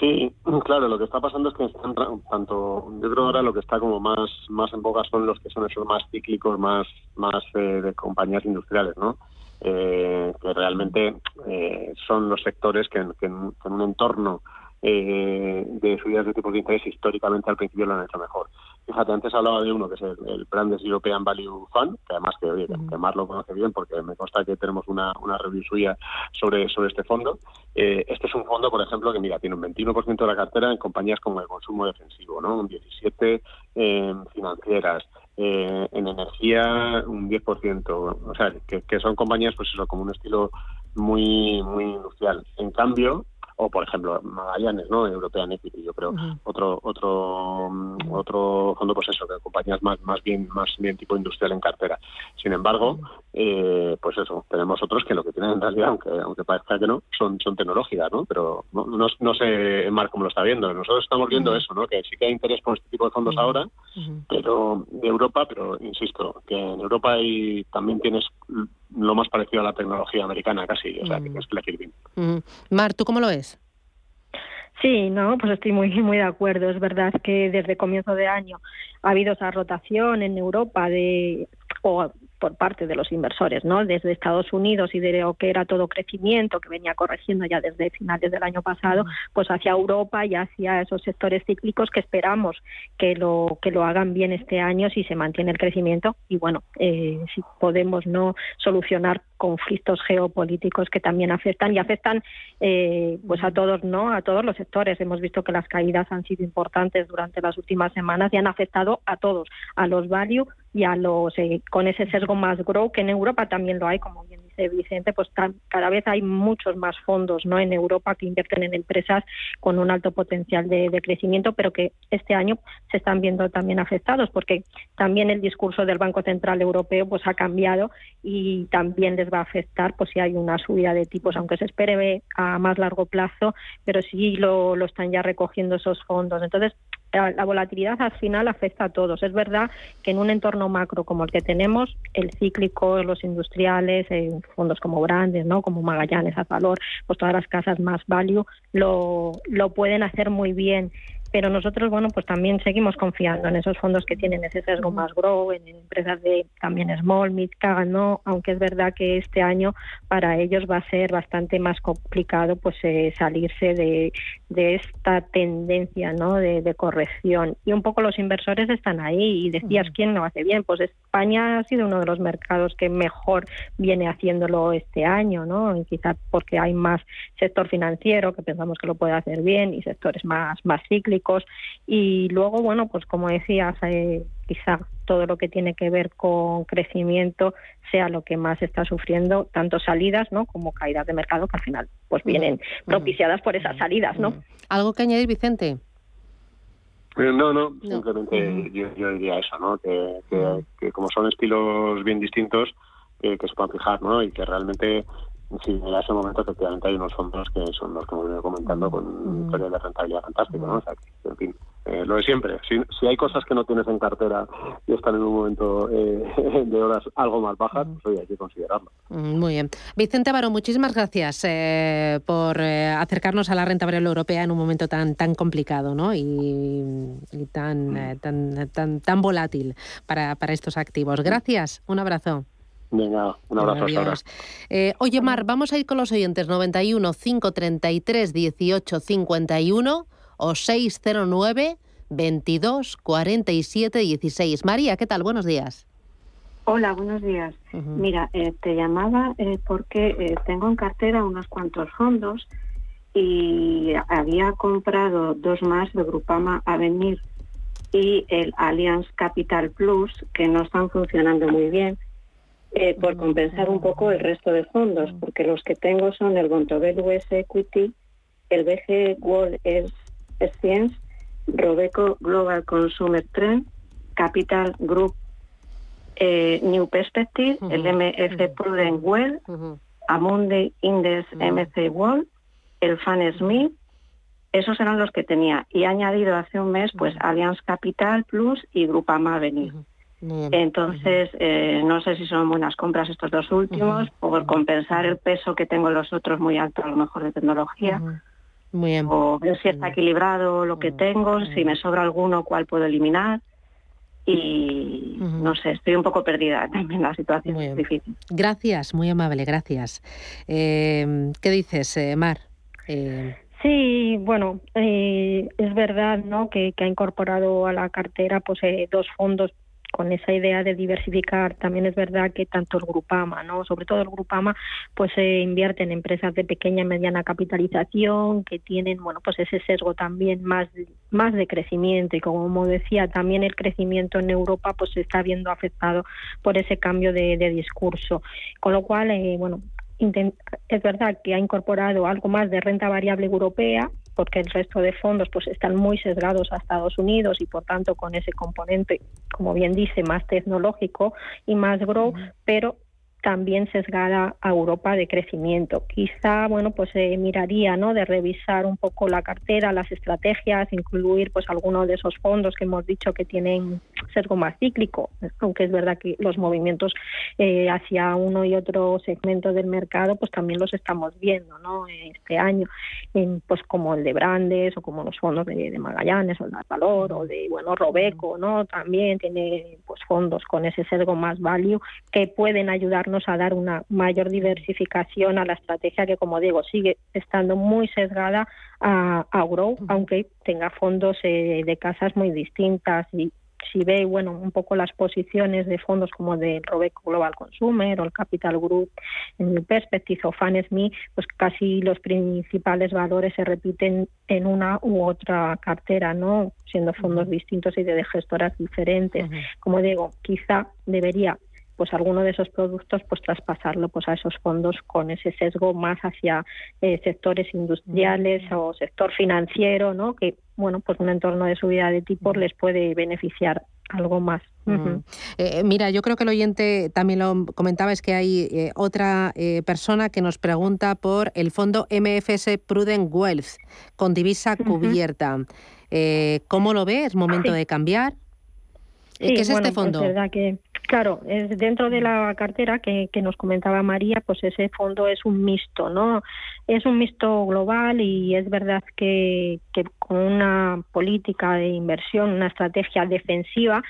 Sí, claro, lo que está pasando es que están tanto, yo creo ahora lo que está como más más en boga son los que son esos más cíclicos, más más eh, de compañías industriales, ¿no? Eh, que realmente eh, son los sectores que, que, en, un entorno de subidas de tipos de interés históricamente al principio lo han hecho mejor. Fíjate, antes hablaba de uno que es el, Brandes European Value Fund, que además que, oye, que Mar lo conoce bien porque me consta que tenemos una, una review suya sobre, sobre este fondo. Eh, este es un fondo, por ejemplo, que mira, tiene un 21% de la cartera en compañías como el consumo defensivo, ¿no? Un 17% en financieras, eh, en energía un 10%, o sea, que, que, son compañías, pues eso, como un estilo muy, muy industrial. En cambio, o por ejemplo Magallanes, ¿no? European Equity, yo creo, otro otro mm, otro fondo pues eso, de compañías más más bien más bien tipo industrial en cartera. Sin embargo, eh, pues eso, tenemos otros que lo que tienen en realidad, aunque aunque parezca que no, son son tecnológicas, ¿no? Pero no, no, sé Mar cómo lo está viendo. Nosotros estamos viendo eso, ¿no? Que sí que hay interés por este tipo de fondos ahora, pero de Europa, pero insisto, que en Europa hay, también tienes lo más parecido a la tecnología americana casi, o sea, que es elegir Mar, ¿tú cómo lo ves? Sí, no, pues estoy muy muy de acuerdo. Es verdad que desde comienzo de año ha habido esa rotación en Europa de o por parte de los inversores, ¿no? Desde Estados Unidos y de lo que era todo crecimiento que venía corrigiendo ya desde finales del año pasado, pues hacia Europa y hacia esos sectores cíclicos que esperamos que lo que lo hagan bien este año si se mantiene el crecimiento y bueno, eh, si podemos no solucionar conflictos geopolíticos que también afectan y afectan eh, pues a todos, ¿no? A todos los sectores. Hemos visto que las caídas han sido importantes durante las últimas semanas y han afectado a todos, a los value y a los eh, con ese sesgo más grow que en Europa también lo hay como Vicente pues cada vez hay muchos más fondos no en Europa que invierten en empresas con un alto potencial de, crecimiento pero que este año se están viendo también afectados porque también el discurso del Banco Central Europeo pues ha cambiado y también les va a afectar pues si hay una subida de tipos aunque se espere a más largo plazo pero sí lo están ya recogiendo esos fondos. Entonces la volatilidad al final afecta a todos. Es verdad que en un entorno macro como el que tenemos, el cíclico, los industriales, eh, fondos como grandes, ¿no? como Magallanes, valor, pues todas las casas más value lo, lo pueden hacer muy bien. Pero nosotros, bueno, pues también seguimos confiando en esos fondos que tienen ese sesgo más grow, en empresas de también small, mid cap, ¿no? Aunque es verdad que este año para ellos va a ser bastante más complicado pues eh, salirse de, de, esta tendencia, ¿no? De, corrección. Y un poco los inversores están ahí y decías, ¿quién lo hace bien? Pues España ha sido uno de los mercados que mejor viene haciéndolo este año, ¿no? Y quizás porque hay más sector financiero que pensamos que lo puede hacer bien y sectores más, más cíclicos. Y luego, bueno, pues como decías, eh, quizá todo lo que tiene que ver con crecimiento sea lo que más está sufriendo, tanto salidas ¿no? como caídas de mercado que al final pues vienen propiciadas por esas salidas. ¿no? ¿Algo que añadir, Vicente? Eh, no, no, simplemente yo, diría eso, ¿no? Que, que, como son estilos bien distintos, que se puedan fijar, ¿no? Y que realmente Sí, en ese momento efectivamente hay unos fondos que son los que hemos venido comentando con un historia de rentabilidad fantástica, ¿no? O sea, en fin, eh, lo de siempre. Si, si, hay cosas que no tienes en cartera y están en un momento eh, [LAUGHS] de horas algo más bajas, pues hay que considerarlo. Mm, muy bien. Vicente Baro, muchísimas gracias eh, por acercarnos a la renta variable europea en un momento tan tan complicado ¿no? y, tan, mm. tan, tan, tan volátil para, para estos activos. Gracias, un abrazo. Venga, un abrazo ahora. Eh, oye, Mar, vamos a ir con los oyentes 91 533 18 51 o 609 22 47 16. María, ¿qué tal? Buenos días. Hola, buenos días. Mira, eh, te llamaba eh, porque tengo en cartera unos cuantos fondos y había comprado dos más de Grupama Avenir y el Allianz Capital Plus que no están funcionando muy bien eh, por compensar un poco el resto de fondos, porque los que tengo son el Bontobel US Equity, el BG World Science, Robeco Global Consumer Trend, Capital Group eh, New Perspective, el MF Prudent Well, Amundi Index MC World, el Fan Smith, esos eran los que tenía. Y he añadido hace un mes pues Allianz Capital Plus y Grupama Entonces, eh, no sé si son buenas compras estos dos últimos, por compensar el peso que tengo en los otros muy alto, a lo mejor de tecnología. Muy bien. O ver si está equilibrado lo que tengo, si me sobra alguno, cuál puedo eliminar. Y no sé, estoy un poco perdida [LAUGHS] también, la situación es difícil. Gracias, muy amable, gracias. Eh, ¿Qué dices, eh, Mar? Sí, bueno, es verdad, ¿no? Que, que, ha incorporado a la cartera, pues, dos fondos con esa idea de diversificar, también es verdad que tanto el Grupama, ¿no? sobre todo el Grupama, pues se invierte en empresas de pequeña y mediana capitalización que tienen, bueno, pues ese sesgo también más, más de crecimiento y como decía, también el crecimiento en Europa pues se está viendo afectado por ese cambio de, discurso. Con lo cual, eh, bueno, es verdad que ha incorporado algo más de renta variable europea, porque el resto de fondos pues están muy sesgados a Estados Unidos y por tanto con ese componente, como bien dice, más tecnológico y más grow, pero también sesgada a Europa de crecimiento. Quizá, bueno, pues se miraría, ¿no? De revisar un poco la cartera, las estrategias, incluir, pues, algunos de esos fondos que hemos dicho que tienen sesgo más cíclico, aunque es verdad que los movimientos eh, hacia uno y otro segmento del mercado, pues también los estamos viendo, ¿no? Este año, en, pues como el de Brandes o como los fondos de, Magallanes o el de Valor o de, bueno, Robeco, ¿no? También tiene, pues, fondos con ese sesgo más value que pueden ayudar a dar una mayor diversificación a la estrategia que, como digo, sigue estando muy sesgada a, a Grow, aunque tenga fondos eh, de casas muy distintas y si ve bueno un poco las posiciones de fondos como de Robeco Global Consumer o el Capital Group en Perspective o FANSMI, pues casi los principales valores se repiten en una u otra cartera, ¿no? Siendo fondos distintos y de gestoras diferentes. Como digo, quizá debería pues alguno de esos productos pues traspasarlo pues a esos fondos con ese sesgo más hacia eh, sectores industriales o sector financiero no que bueno pues un entorno de subida de tipos les puede beneficiar algo más. Eh, mira, yo creo que el oyente también lo comentaba, es que hay eh, otra persona que nos pregunta por el fondo MFS Prudent Wealth con divisa cubierta. ¿Cómo lo ve? ¿Es momento de cambiar? ¿Qué es este fondo? Es verdad que Claro, es dentro de la cartera que, nos comentaba María, pues ese fondo es un mixto, ¿no? Es un mixto global y es verdad que, con una política de inversión, una estrategia defensiva,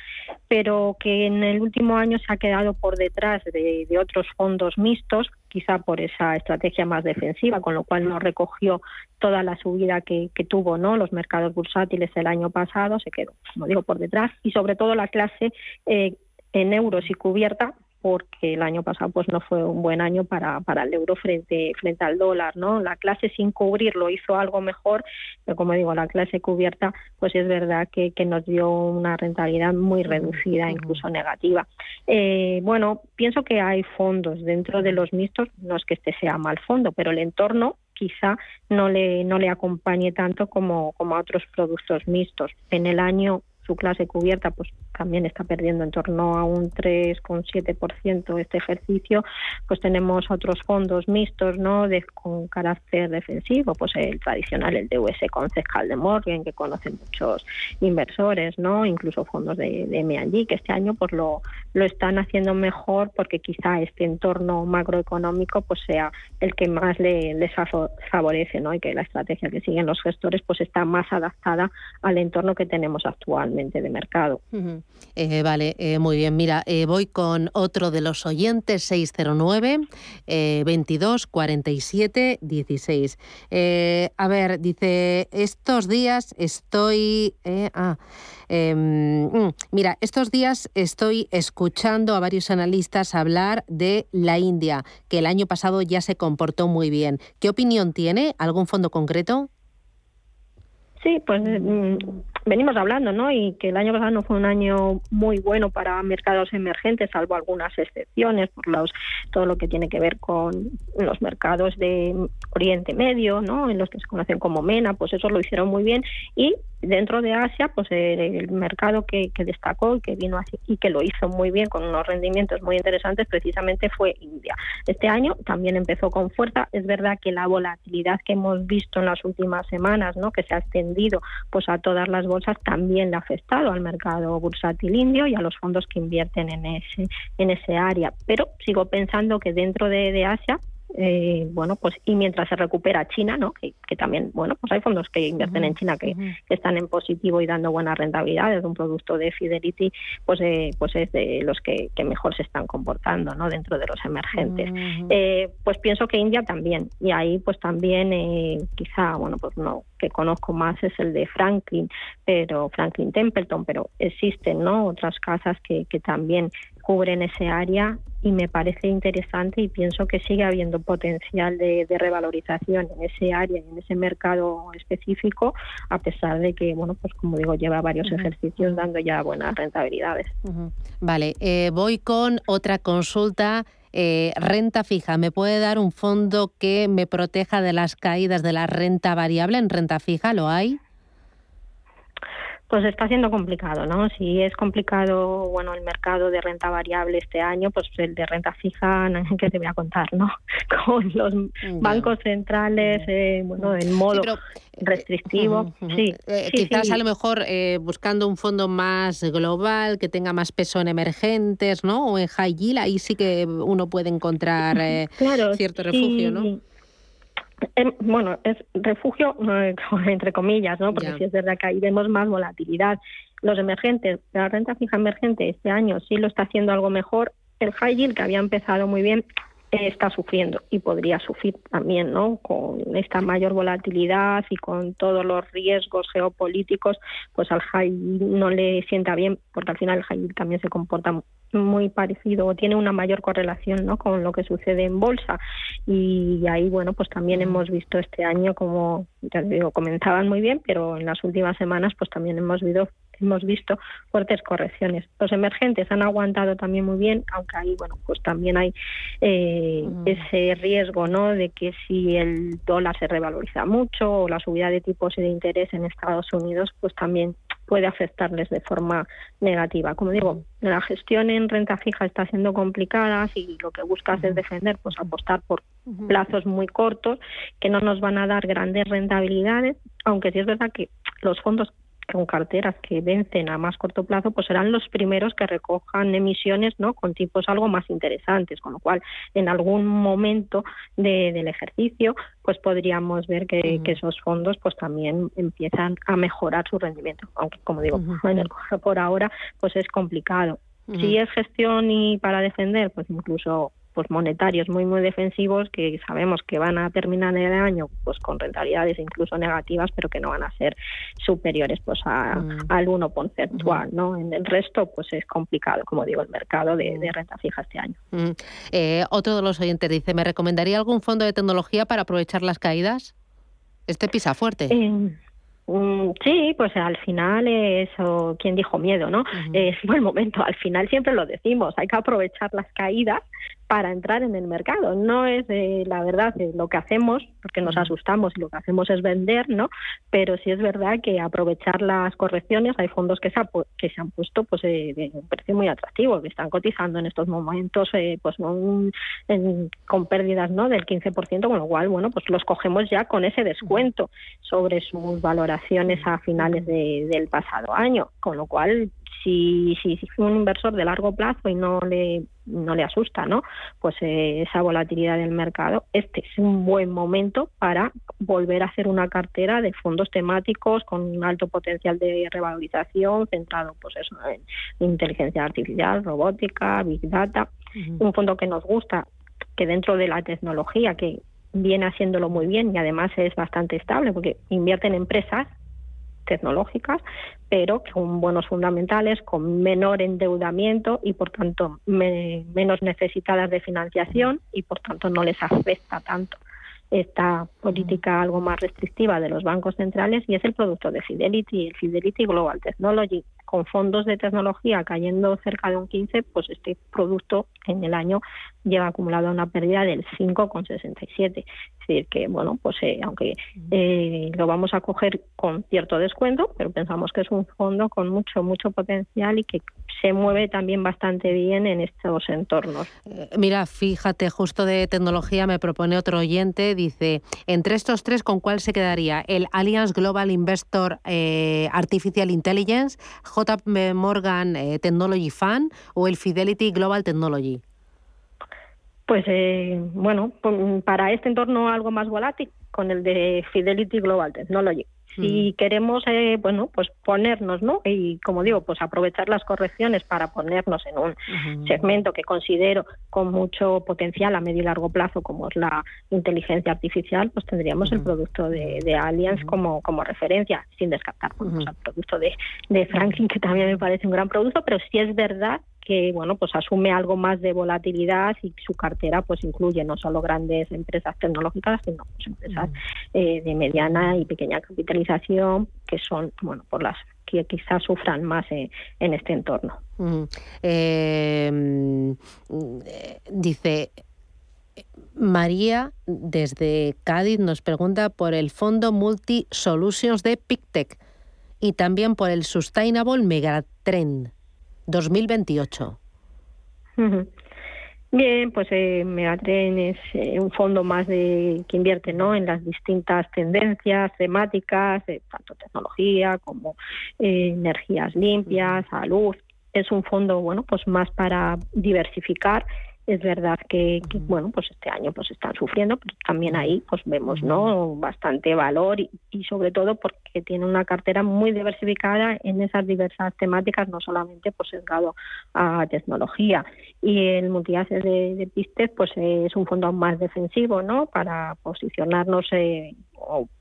pero que en el último año se ha quedado por detrás de, otros fondos mixtos, quizá por esa estrategia más defensiva, con lo cual no recogió toda la subida que, tuvo no los mercados bursátiles el año pasado, se quedó, como digo, por detrás y sobre todo la clase eh, en euros y cubierta porque el año pasado pues no fue un buen año para, para el euro frente frente al dólar no la clase sin cubrir lo hizo algo mejor pero como digo la clase cubierta pues es verdad que, que nos dio una rentabilidad muy reducida incluso negativa. Eh, bueno pienso que hay fondos dentro de los mixtos no es que este sea mal fondo pero el entorno quizá no le no le acompañe tanto como como a otros productos mixtos. En el año su clase cubierta pues también está perdiendo en torno a un 3,7% este ejercicio, pues tenemos otros fondos mixtos, ¿no? De, con carácter defensivo, pues el tradicional, el DUS concejal de Morgan, que conocen muchos inversores, ¿no? Incluso fondos de, de M&G, que este año pues lo, lo están haciendo mejor porque quizá este entorno macroeconómico pues sea el que más le, les favorece, ¿no? Y que la estrategia que siguen los gestores pues está más adaptada al entorno que tenemos actualmente de mercado. Eh, vale, eh, muy bien. Mira, eh, voy con otro de los oyentes, 609 22 47 16. a ver, dice, estos días estoy... ah, em, mm, mira, estos días estoy escuchando a varios analistas hablar de la India, que el año pasado ya se comportó muy bien. ¿Qué opinión tiene? ¿Algún fondo concreto? Sí, pues mm, venimos hablando, ¿no? Y que el año pasado no fue un año muy bueno para mercados emergentes, salvo algunas excepciones por los, todo lo que tiene que ver con los mercados de Oriente Medio, ¿no? En los que se conocen como MENA, pues eso lo hicieron muy bien y dentro de Asia, pues el, mercado que, destacó y que vino así y que lo hizo muy bien con unos rendimientos muy interesantes precisamente fue India. Este año también empezó con fuerza. Es verdad que la volatilidad que hemos visto en las últimas semanas, ¿no? que se ha extendido pues a todas las bolsas, también le ha afectado al mercado bursátil indio y a los fondos que invierten en ese en ese área. Pero sigo pensando que dentro de Asia eh, bueno, pues y mientras se recupera China, ¿no? Que, también, bueno, pues hay fondos que invierten en China que, están en positivo y dando buenas rentabilidades, un producto de Fidelity, pues eh, pues es de los que, mejor se están comportando, ¿no? Dentro de los emergentes. Eh, pues pienso que India también y ahí pues también quizá, bueno, pues no que conozco más es el de Franklin, pero Franklin Templeton, pero existen, ¿no? Otras casas que, que también cubren ese área y me parece interesante y pienso que sigue habiendo potencial de, revalorización en ese área y en ese mercado específico, a pesar de que, bueno, pues como digo, lleva varios ejercicios dando ya buenas rentabilidades. Vale, eh, voy con otra consulta. Eh, renta fija, ¿me puede dar un fondo que me proteja de las caídas de la renta variable en renta fija? ¿Lo hay? Pues está siendo complicado, ¿no? Si es complicado, bueno, el mercado de renta variable este año, pues el de renta fija, [LAUGHS] ¿qué te voy a contar, no? [LAUGHS] Con los bancos centrales, eh, bueno, en modo restrictivo. Sí, eh, quizás a lo mejor eh, buscando un fondo más global, que tenga más peso en emergentes, ¿no? O en high yield, ahí sí que uno puede encontrar cierto refugio, ¿no? Em, bueno, es refugio [LAUGHS] entre comillas, ¿no? Porque si es verdad que ahí vemos más volatilidad. Los emergentes, la renta fija emergente este año sí lo está haciendo algo mejor. El high yield, que había empezado muy bien, está sufriendo y podría sufrir también, ¿no? Con esta mayor volatilidad y con todos los riesgos geopolíticos, pues al high no le sienta bien, porque al final el high también se comporta muy parecido o tiene una mayor correlación ¿no? con lo que sucede en bolsa y ahí bueno pues también hemos visto este año como ya digo comenzaban muy bien pero en las últimas semanas pues también hemos visto hemos visto fuertes correcciones. Los emergentes han aguantado también muy bien aunque ahí bueno pues también hay eh, ese riesgo no de que si el dólar se revaloriza mucho o la subida de tipos de interés en Estados Unidos pues también puede afectarles de forma negativa. Como digo, la gestión en renta fija está siendo complicada y lo que buscas es defender, pues apostar por plazos muy cortos que no nos van a dar grandes rentabilidades, aunque sí es verdad que los fondos con carteras que vencen a más corto plazo, pues serán los primeros que recojan emisiones ¿no? con tipos algo más interesantes, con lo cual en algún momento del ejercicio pues podríamos ver que, esos fondos pues también empiezan a mejorar su rendimiento, aunque como digo, en el por ahora pues es complicado. Si es gestión y para defender, pues incluso pues monetarios muy muy defensivos que sabemos que van a terminar el año pues con rentabilidades incluso negativas pero que no van a ser superiores pues a, mm. al 1 porcentual no en el resto pues es complicado como digo el mercado de, mm. renta fija este año mm. eh, otro de los oyentes dice me recomendaría algún fondo de tecnología para aprovechar las caídas este pisa fuerte Sí, pues al final eso, quien dijo miedo, ¿no? Es buen momento, al final siempre lo decimos, hay que aprovechar las caídas para entrar en el mercado. No es eh, la verdad lo que hacemos, porque nos asustamos y lo que hacemos es vender, ¿no? Pero sí es verdad que aprovechar las correcciones, hay fondos que se, que se han puesto pues eh, de un precio muy atractivo, que están cotizando en estos momentos eh, pues con pérdidas ¿no? del 15%, con lo cual, bueno, pues los cogemos ya con ese descuento sobre sus valoraciones a finales del pasado año, con lo cual si, si, un inversor de largo plazo y no le no le asusta, ¿no? Pues eh, esa volatilidad del mercado, este es un buen momento para volver a hacer una cartera de fondos temáticos con un alto potencial de revalorización, centrado, pues eso, en inteligencia artificial, robótica, big data, un fondo que nos gusta, que dentro de la tecnología, que viene haciéndolo muy bien y además es bastante estable porque invierte en empresas tecnológicas, pero con buenos fundamentales, con menor endeudamiento y por tanto menos necesitadas de financiación y por tanto no les afecta tanto esta política algo más restrictiva de los bancos centrales y es el producto de Fidelity, el Fidelity Global Technology. Con fondos de tecnología cayendo cerca de un 15, pues este producto en el año lleva acumulado una pérdida del 5,67. Es decir, que bueno, pues eh, aunque eh, lo vamos a coger con cierto descuento, pero pensamos que es un fondo con mucho, mucho potencial y que se mueve también bastante bien en estos entornos. Eh, mira, fíjate, justo de tecnología me propone otro oyente, dice, entre estos tres, ¿con cuál se quedaría? ¿El Alliance Global Investor Artificial Intelligence, JP Morgan Technology Fund o el Fidelity Global Technology? Pues eh, bueno, para este entorno algo más volátil, con el de Fidelity Global Technology. Si mm. queremos, eh, bueno, pues ponernos, ¿no? Y como digo, pues aprovechar las correcciones para ponernos en un segmento que considero con mucho potencial a medio y largo plazo, como es la inteligencia artificial, pues tendríamos el producto de, de Allianz como, como referencia, sin descartar pues, el producto de, de Franklin, que también me parece un gran producto, pero sí es verdad que bueno pues asume algo más de volatilidad y su cartera pues incluye no solo grandes empresas tecnológicas sino pues, empresas eh, de mediana y pequeña capitalización que son bueno por las que quizás sufran más eh, en este entorno. Em, dice María desde Cádiz nos pregunta por el fondo Multi Solutions de PICTEC y también por el Sustainable Megatrend. 2028. Bien, pues eh, Megatren es eh, un fondo más de que invierte ¿no? en las distintas tendencias temáticas, tanto tecnología como eh, energías limpias, salud. Es un fondo bueno pues más para diversificar es verdad que, bueno pues este año pues están sufriendo pero también ahí pues vemos no bastante valor y, sobre todo porque tiene una cartera muy diversificada en esas diversas temáticas no solamente pues sesgado a tecnología. Y el multiaces de, de Pistes pues es un fondo más defensivo no para posicionarnos eh,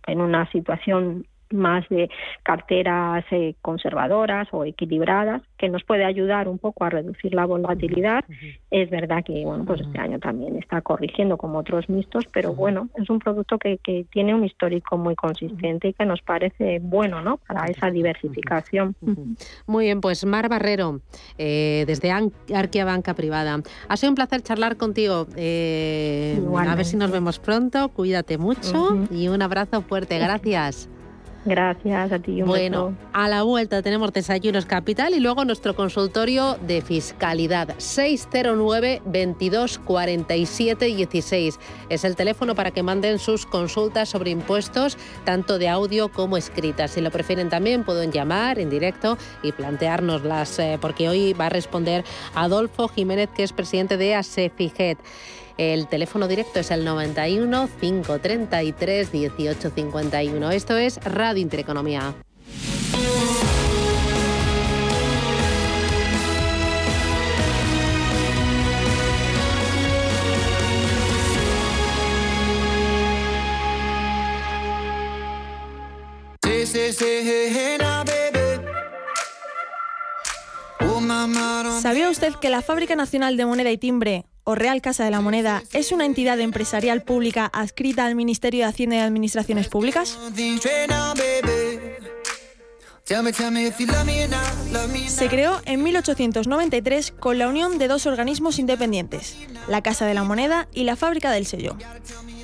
en una situación más de carteras eh, conservadoras o equilibradas, que nos puede ayudar un poco a reducir la volatilidad. Es verdad que bueno, pues este año también está corrigiendo como otros mixtos, pero bueno, es un producto que, que tiene un histórico muy consistente y que nos parece bueno ¿no? para esa diversificación. Muy bien, pues Mar Barrero, eh, desde Arquia Banca Privada. Ha sido un placer charlar contigo. Eh, a ver si nos vemos pronto. Cuídate mucho y un abrazo fuerte. Gracias. Gracias a ti. bueno, a la vuelta tenemos Desayunos Capital y luego nuestro consultorio de fiscalidad 609 22 47 16. Es el teléfono para que manden sus consultas sobre impuestos, tanto de audio como escritas. Si lo prefieren también pueden llamar en directo y planteárnoslas, eh, porque hoy va a responder Adolfo Jiménez, que es presidente de ASEFIGET. El teléfono directo es el 91 533 1851. Esto es Radio Intereconomía. ¿Sabía usted que la Fábrica Nacional de Moneda y Timbre o Real Casa de la Moneda es una entidad empresarial pública adscrita al Ministerio de Hacienda y Administraciones Públicas? Se creó en 1893 con la unión de dos organismos independientes, la Casa de la Moneda y la Fábrica del Sello.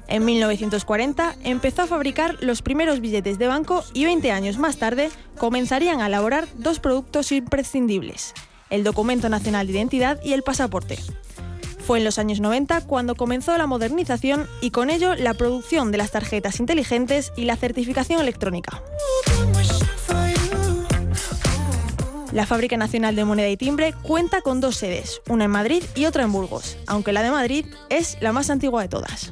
En 1940 empezó a fabricar los primeros billetes de banco y 20 años más tarde comenzarían a elaborar dos productos imprescindibles, el Documento Nacional de Identidad y el pasaporte. Fue en los años 90 cuando comenzó la modernización y con ello la producción de las tarjetas inteligentes y la certificación electrónica. La Fábrica Nacional de Moneda y Timbre cuenta con dos sedes, una en Madrid y otra en Burgos, aunque la de Madrid es la más antigua de todas.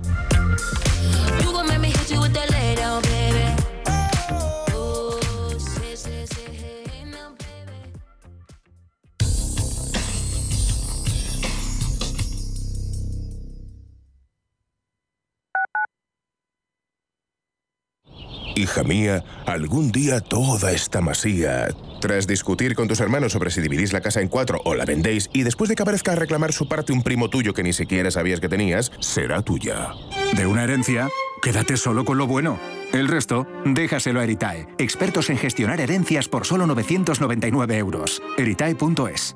Hija mía, algún día toda esta masía, tras discutir con tus hermanos sobre si dividís la casa en cuatro o la vendéis, y después de que aparezca a reclamar su parte un primo tuyo que ni siquiera sabías que tenías, será tuya. De una herencia, quédate solo con lo bueno. El resto, déjaselo a Eritae, expertos en gestionar herencias por solo 999 euros. Eritae.es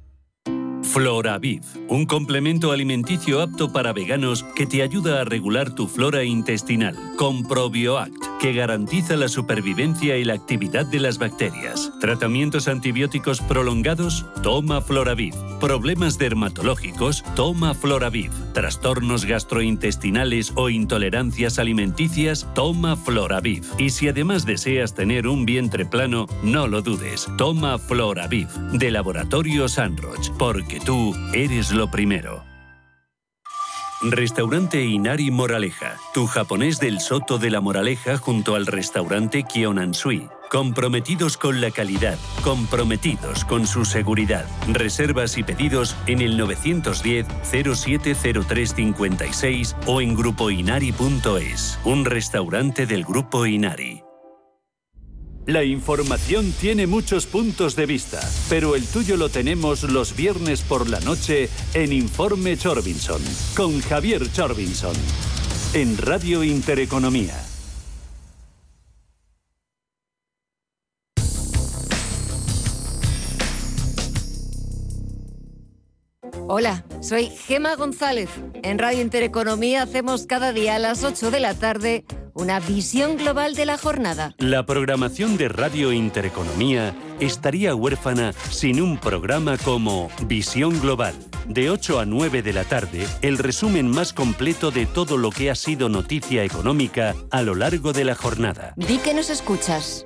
Floraviv, un complemento alimenticio apto para veganos que te ayuda a regular tu flora intestinal, con ProbioAct, que garantiza la supervivencia y la actividad de las bacterias. Tratamientos antibióticos prolongados, toma Floraviv. Problemas dermatológicos, toma Floraviv. Trastornos gastrointestinales o intolerancias alimenticias, toma Floraviv. Y si además deseas tener un vientre plano, no lo dudes, toma Floraviv, de Laboratorio Sanroch, porque tú eres lo primero. Restaurante Inari Moraleja, tu japonés del Soto de la Moraleja junto al restaurante Kionansui. Comprometidos con la calidad, comprometidos con su seguridad. Reservas y pedidos en el 910 070356 o en grupoinari.es, un restaurante del Grupo Inari. La información tiene muchos puntos de vista, pero el tuyo lo tenemos los viernes por la noche en Informe Chorbinson, con Javier Chorbinson, en Radio Intereconomía. Hola, soy Gema González. En Radio Intereconomía hacemos cada día a las 8 de la tarde una visión global de la jornada. La programación de Radio Intereconomía estaría huérfana sin un programa como Visión Global. De 8 a 9 de la tarde, el resumen más completo de todo lo que ha sido noticia económica a lo largo de la jornada. Di que nos escuchas.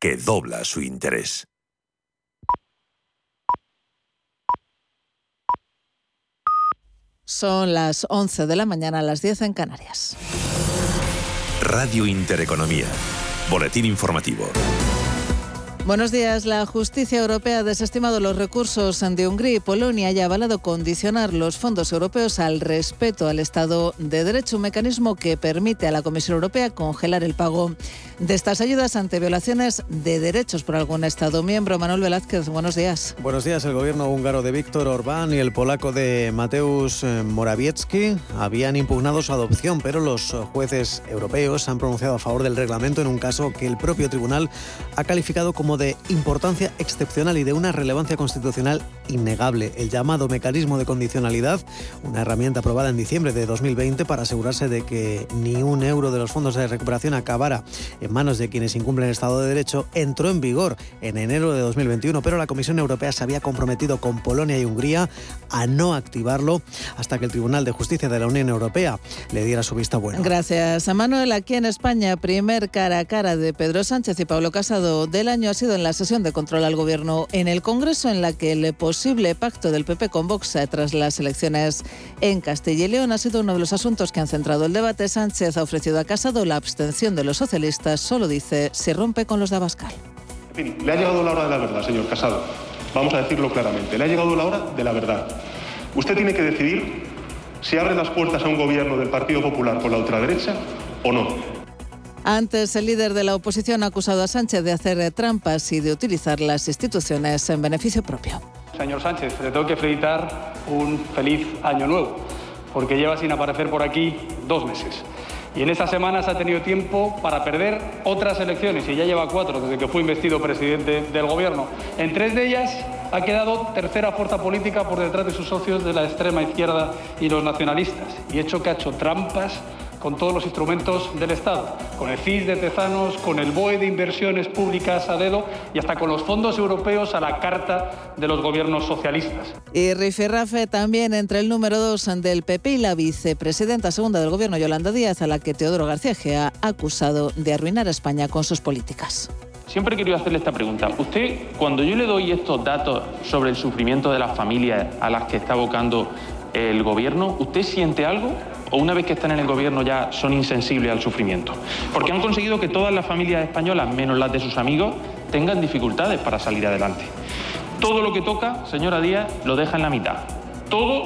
que dobla su interés. Son las 11 de la mañana, a las 10 en Canarias. Radio Intereconomía, boletín informativo. Buenos días. La justicia europea ha desestimado los recursos de Hungría y Polonia y ha avalado condicionar los fondos europeos al respeto al Estado de Derecho, un mecanismo que permite a la Comisión Europea congelar el pago de estas ayudas ante violaciones de derechos por algún Estado miembro. Manuel Velázquez, buenos días. Buenos días. El gobierno húngaro de Víctor Orbán y el polaco de Mateusz Morawiecki habían impugnado su adopción, pero los jueces europeos han pronunciado a favor del reglamento en un caso que el propio tribunal ha calificado como de importancia excepcional y de una relevancia constitucional innegable. El llamado mecanismo de condicionalidad, una herramienta aprobada en diciembre de 2020 para asegurarse de que ni un euro de los fondos de recuperación acabara en manos de quienes incumplen el Estado de Derecho, entró en vigor en enero de 2021, pero la Comisión Europea se había comprometido con Polonia y Hungría a no activarlo hasta que el Tribunal de Justicia de la Unión Europea le diera su vista buena. Gracias a Manuel. Aquí en España, primer cara a cara de Pedro Sánchez y Pablo Casado del año ha sido en la sesión de control al Gobierno en el Congreso, en la que el posible pacto del PP con Vox tras las elecciones en Castilla y León ha sido uno de los asuntos que han centrado el debate. Sánchez ha ofrecido a Casado la abstención de los socialistas solo dice se rompe con los de Abascal. Le ha llegado la hora de la verdad, señor Casado. Vamos a decirlo claramente. Le ha llegado la hora de la verdad. Usted tiene que decidir si abre las puertas a un gobierno del Partido Popular con la ultraderecha o no. Antes, el líder de la oposición ha acusado a Sánchez de hacer trampas y de utilizar las instituciones en beneficio propio. Señor Sánchez, le tengo que felicitar un feliz año nuevo, porque lleva sin aparecer por aquí dos meses. Y en estas semanas ha tenido tiempo para perder otras elecciones, y ya lleva cuatro desde que fue investido presidente del Gobierno. En tres de ellas ha quedado tercera fuerza política por detrás de sus socios de la extrema izquierda y los nacionalistas. Y hecho que ha hecho trampas con todos los instrumentos del Estado, con el FIS de Tezanos, con el BOE de inversiones públicas a dedo y hasta con los fondos europeos a la carta de los gobiernos socialistas. Y Rifirrafe también entre el número dos del PP y la vicepresidenta segunda del gobierno, Yolanda Díaz, a la que Teodoro García Gea ha acusado de arruinar a España con sus políticas. Siempre he querido hacerle esta pregunta. Usted, cuando yo le doy estos datos sobre el sufrimiento de las familias a las que está abocando el gobierno, ¿usted siente algo? O una vez que están en el gobierno ya son insensibles al sufrimiento. Porque han conseguido que todas las familias españolas, menos las de sus amigos, tengan dificultades para salir adelante. Todo lo que toca, señora Díaz, lo deja en la mitad. Todo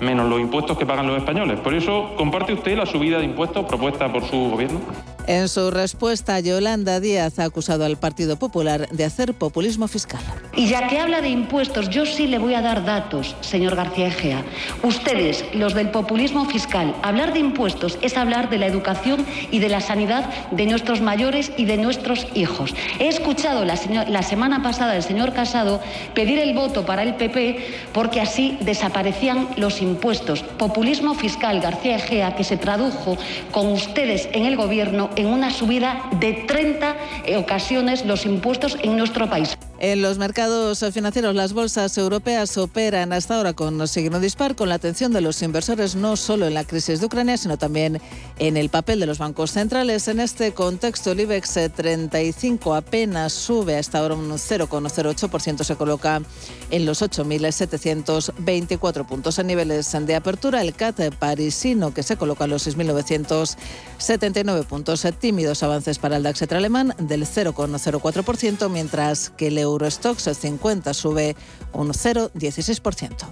menos los impuestos que pagan los españoles. Por eso, ¿comparte usted la subida de impuestos propuesta por su gobierno? En su respuesta, Yolanda Díaz ha acusado al Partido Popular de hacer populismo fiscal. Y ya que habla de impuestos, yo sí le voy a dar datos, señor García Egea. Ustedes, los del populismo fiscal, hablar de impuestos es hablar de la educación y de la sanidad de nuestros mayores y de nuestros hijos. He escuchado la, semana pasada al señor Casado pedir el voto para el PP porque así desaparecían los impuestos. Populismo fiscal, García Egea, que se tradujo con ustedes en el gobierno en una subida de 30 ocasiones los impuestos en nuestro país. En los mercados financieros, las bolsas europeas operan hasta ahora con signo dispar, con la atención de los inversores no solo en la crisis de Ucrania, sino también en el papel de los bancos centrales. En este contexto, el IBEX 35 apenas sube hasta ahora un 0,08%, se coloca en los 8.724 puntos. En niveles de apertura, el CAT parisino, que se coloca en los 6.979 puntos. Tímidos avances para el DAX alemán del 0,04%, mientras que el Eurostox 50 sube un 0,16%.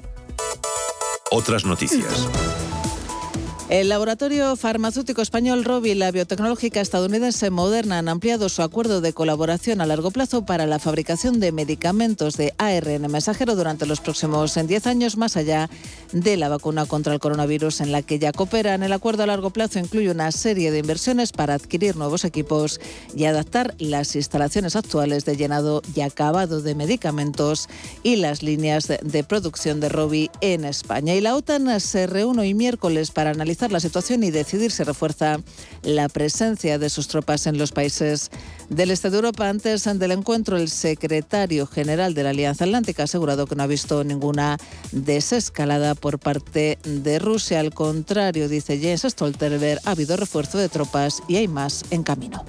Otras noticias. El laboratorio farmacéutico español Robi y la biotecnológica estadounidense Moderna han ampliado su acuerdo de colaboración a largo plazo para la fabricación de medicamentos de ARN mensajero durante los próximos 10 años, más allá de la vacuna contra el coronavirus en la que ya cooperan. El acuerdo a largo plazo incluye una serie de inversiones para adquirir nuevos equipos y adaptar las instalaciones actuales de llenado y acabado de medicamentos y las líneas de producción de Robi en España. Y la OTAN se reúne hoy miércoles para analizar analizar la situación y decidir si refuerza la presencia de sus tropas en los países del este de Europa. Antes del encuentro, el secretario general de la Alianza Atlántica ha asegurado que no ha visto ninguna desescalada por parte de Rusia. Al contrario, dice Jens Stoltenberg, ha habido refuerzo de tropas y hay más en camino.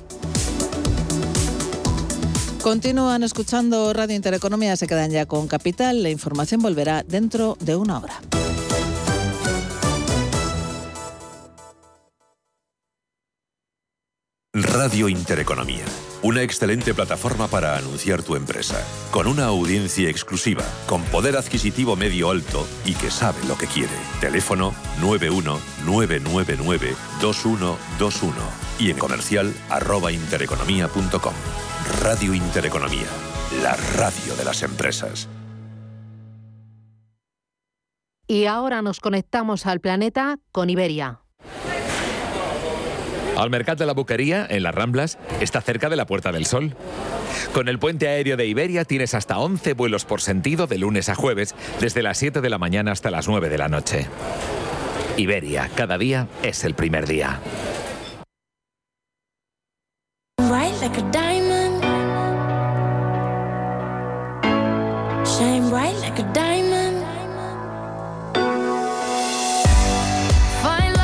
Continúan escuchando Radio Intereconomía, se quedan ya con Capital. La información volverá dentro de una hora. Radio Intereconomía, una excelente plataforma para anunciar tu empresa, con una audiencia exclusiva, con poder adquisitivo medio alto y que sabe lo que quiere. Teléfono 919992121 y en comercial arroba intereconomía.com. Radio Intereconomía, la radio de las empresas. Y ahora nos conectamos al planeta con Iberia. Al Mercat de la Boquería, en las Ramblas, está cerca de la Puerta del Sol. Con el puente aéreo de Iberia tienes hasta 11 vuelos por sentido de lunes a jueves, desde las 7 de la mañana hasta las 9 de la noche. Iberia, cada día es el primer día.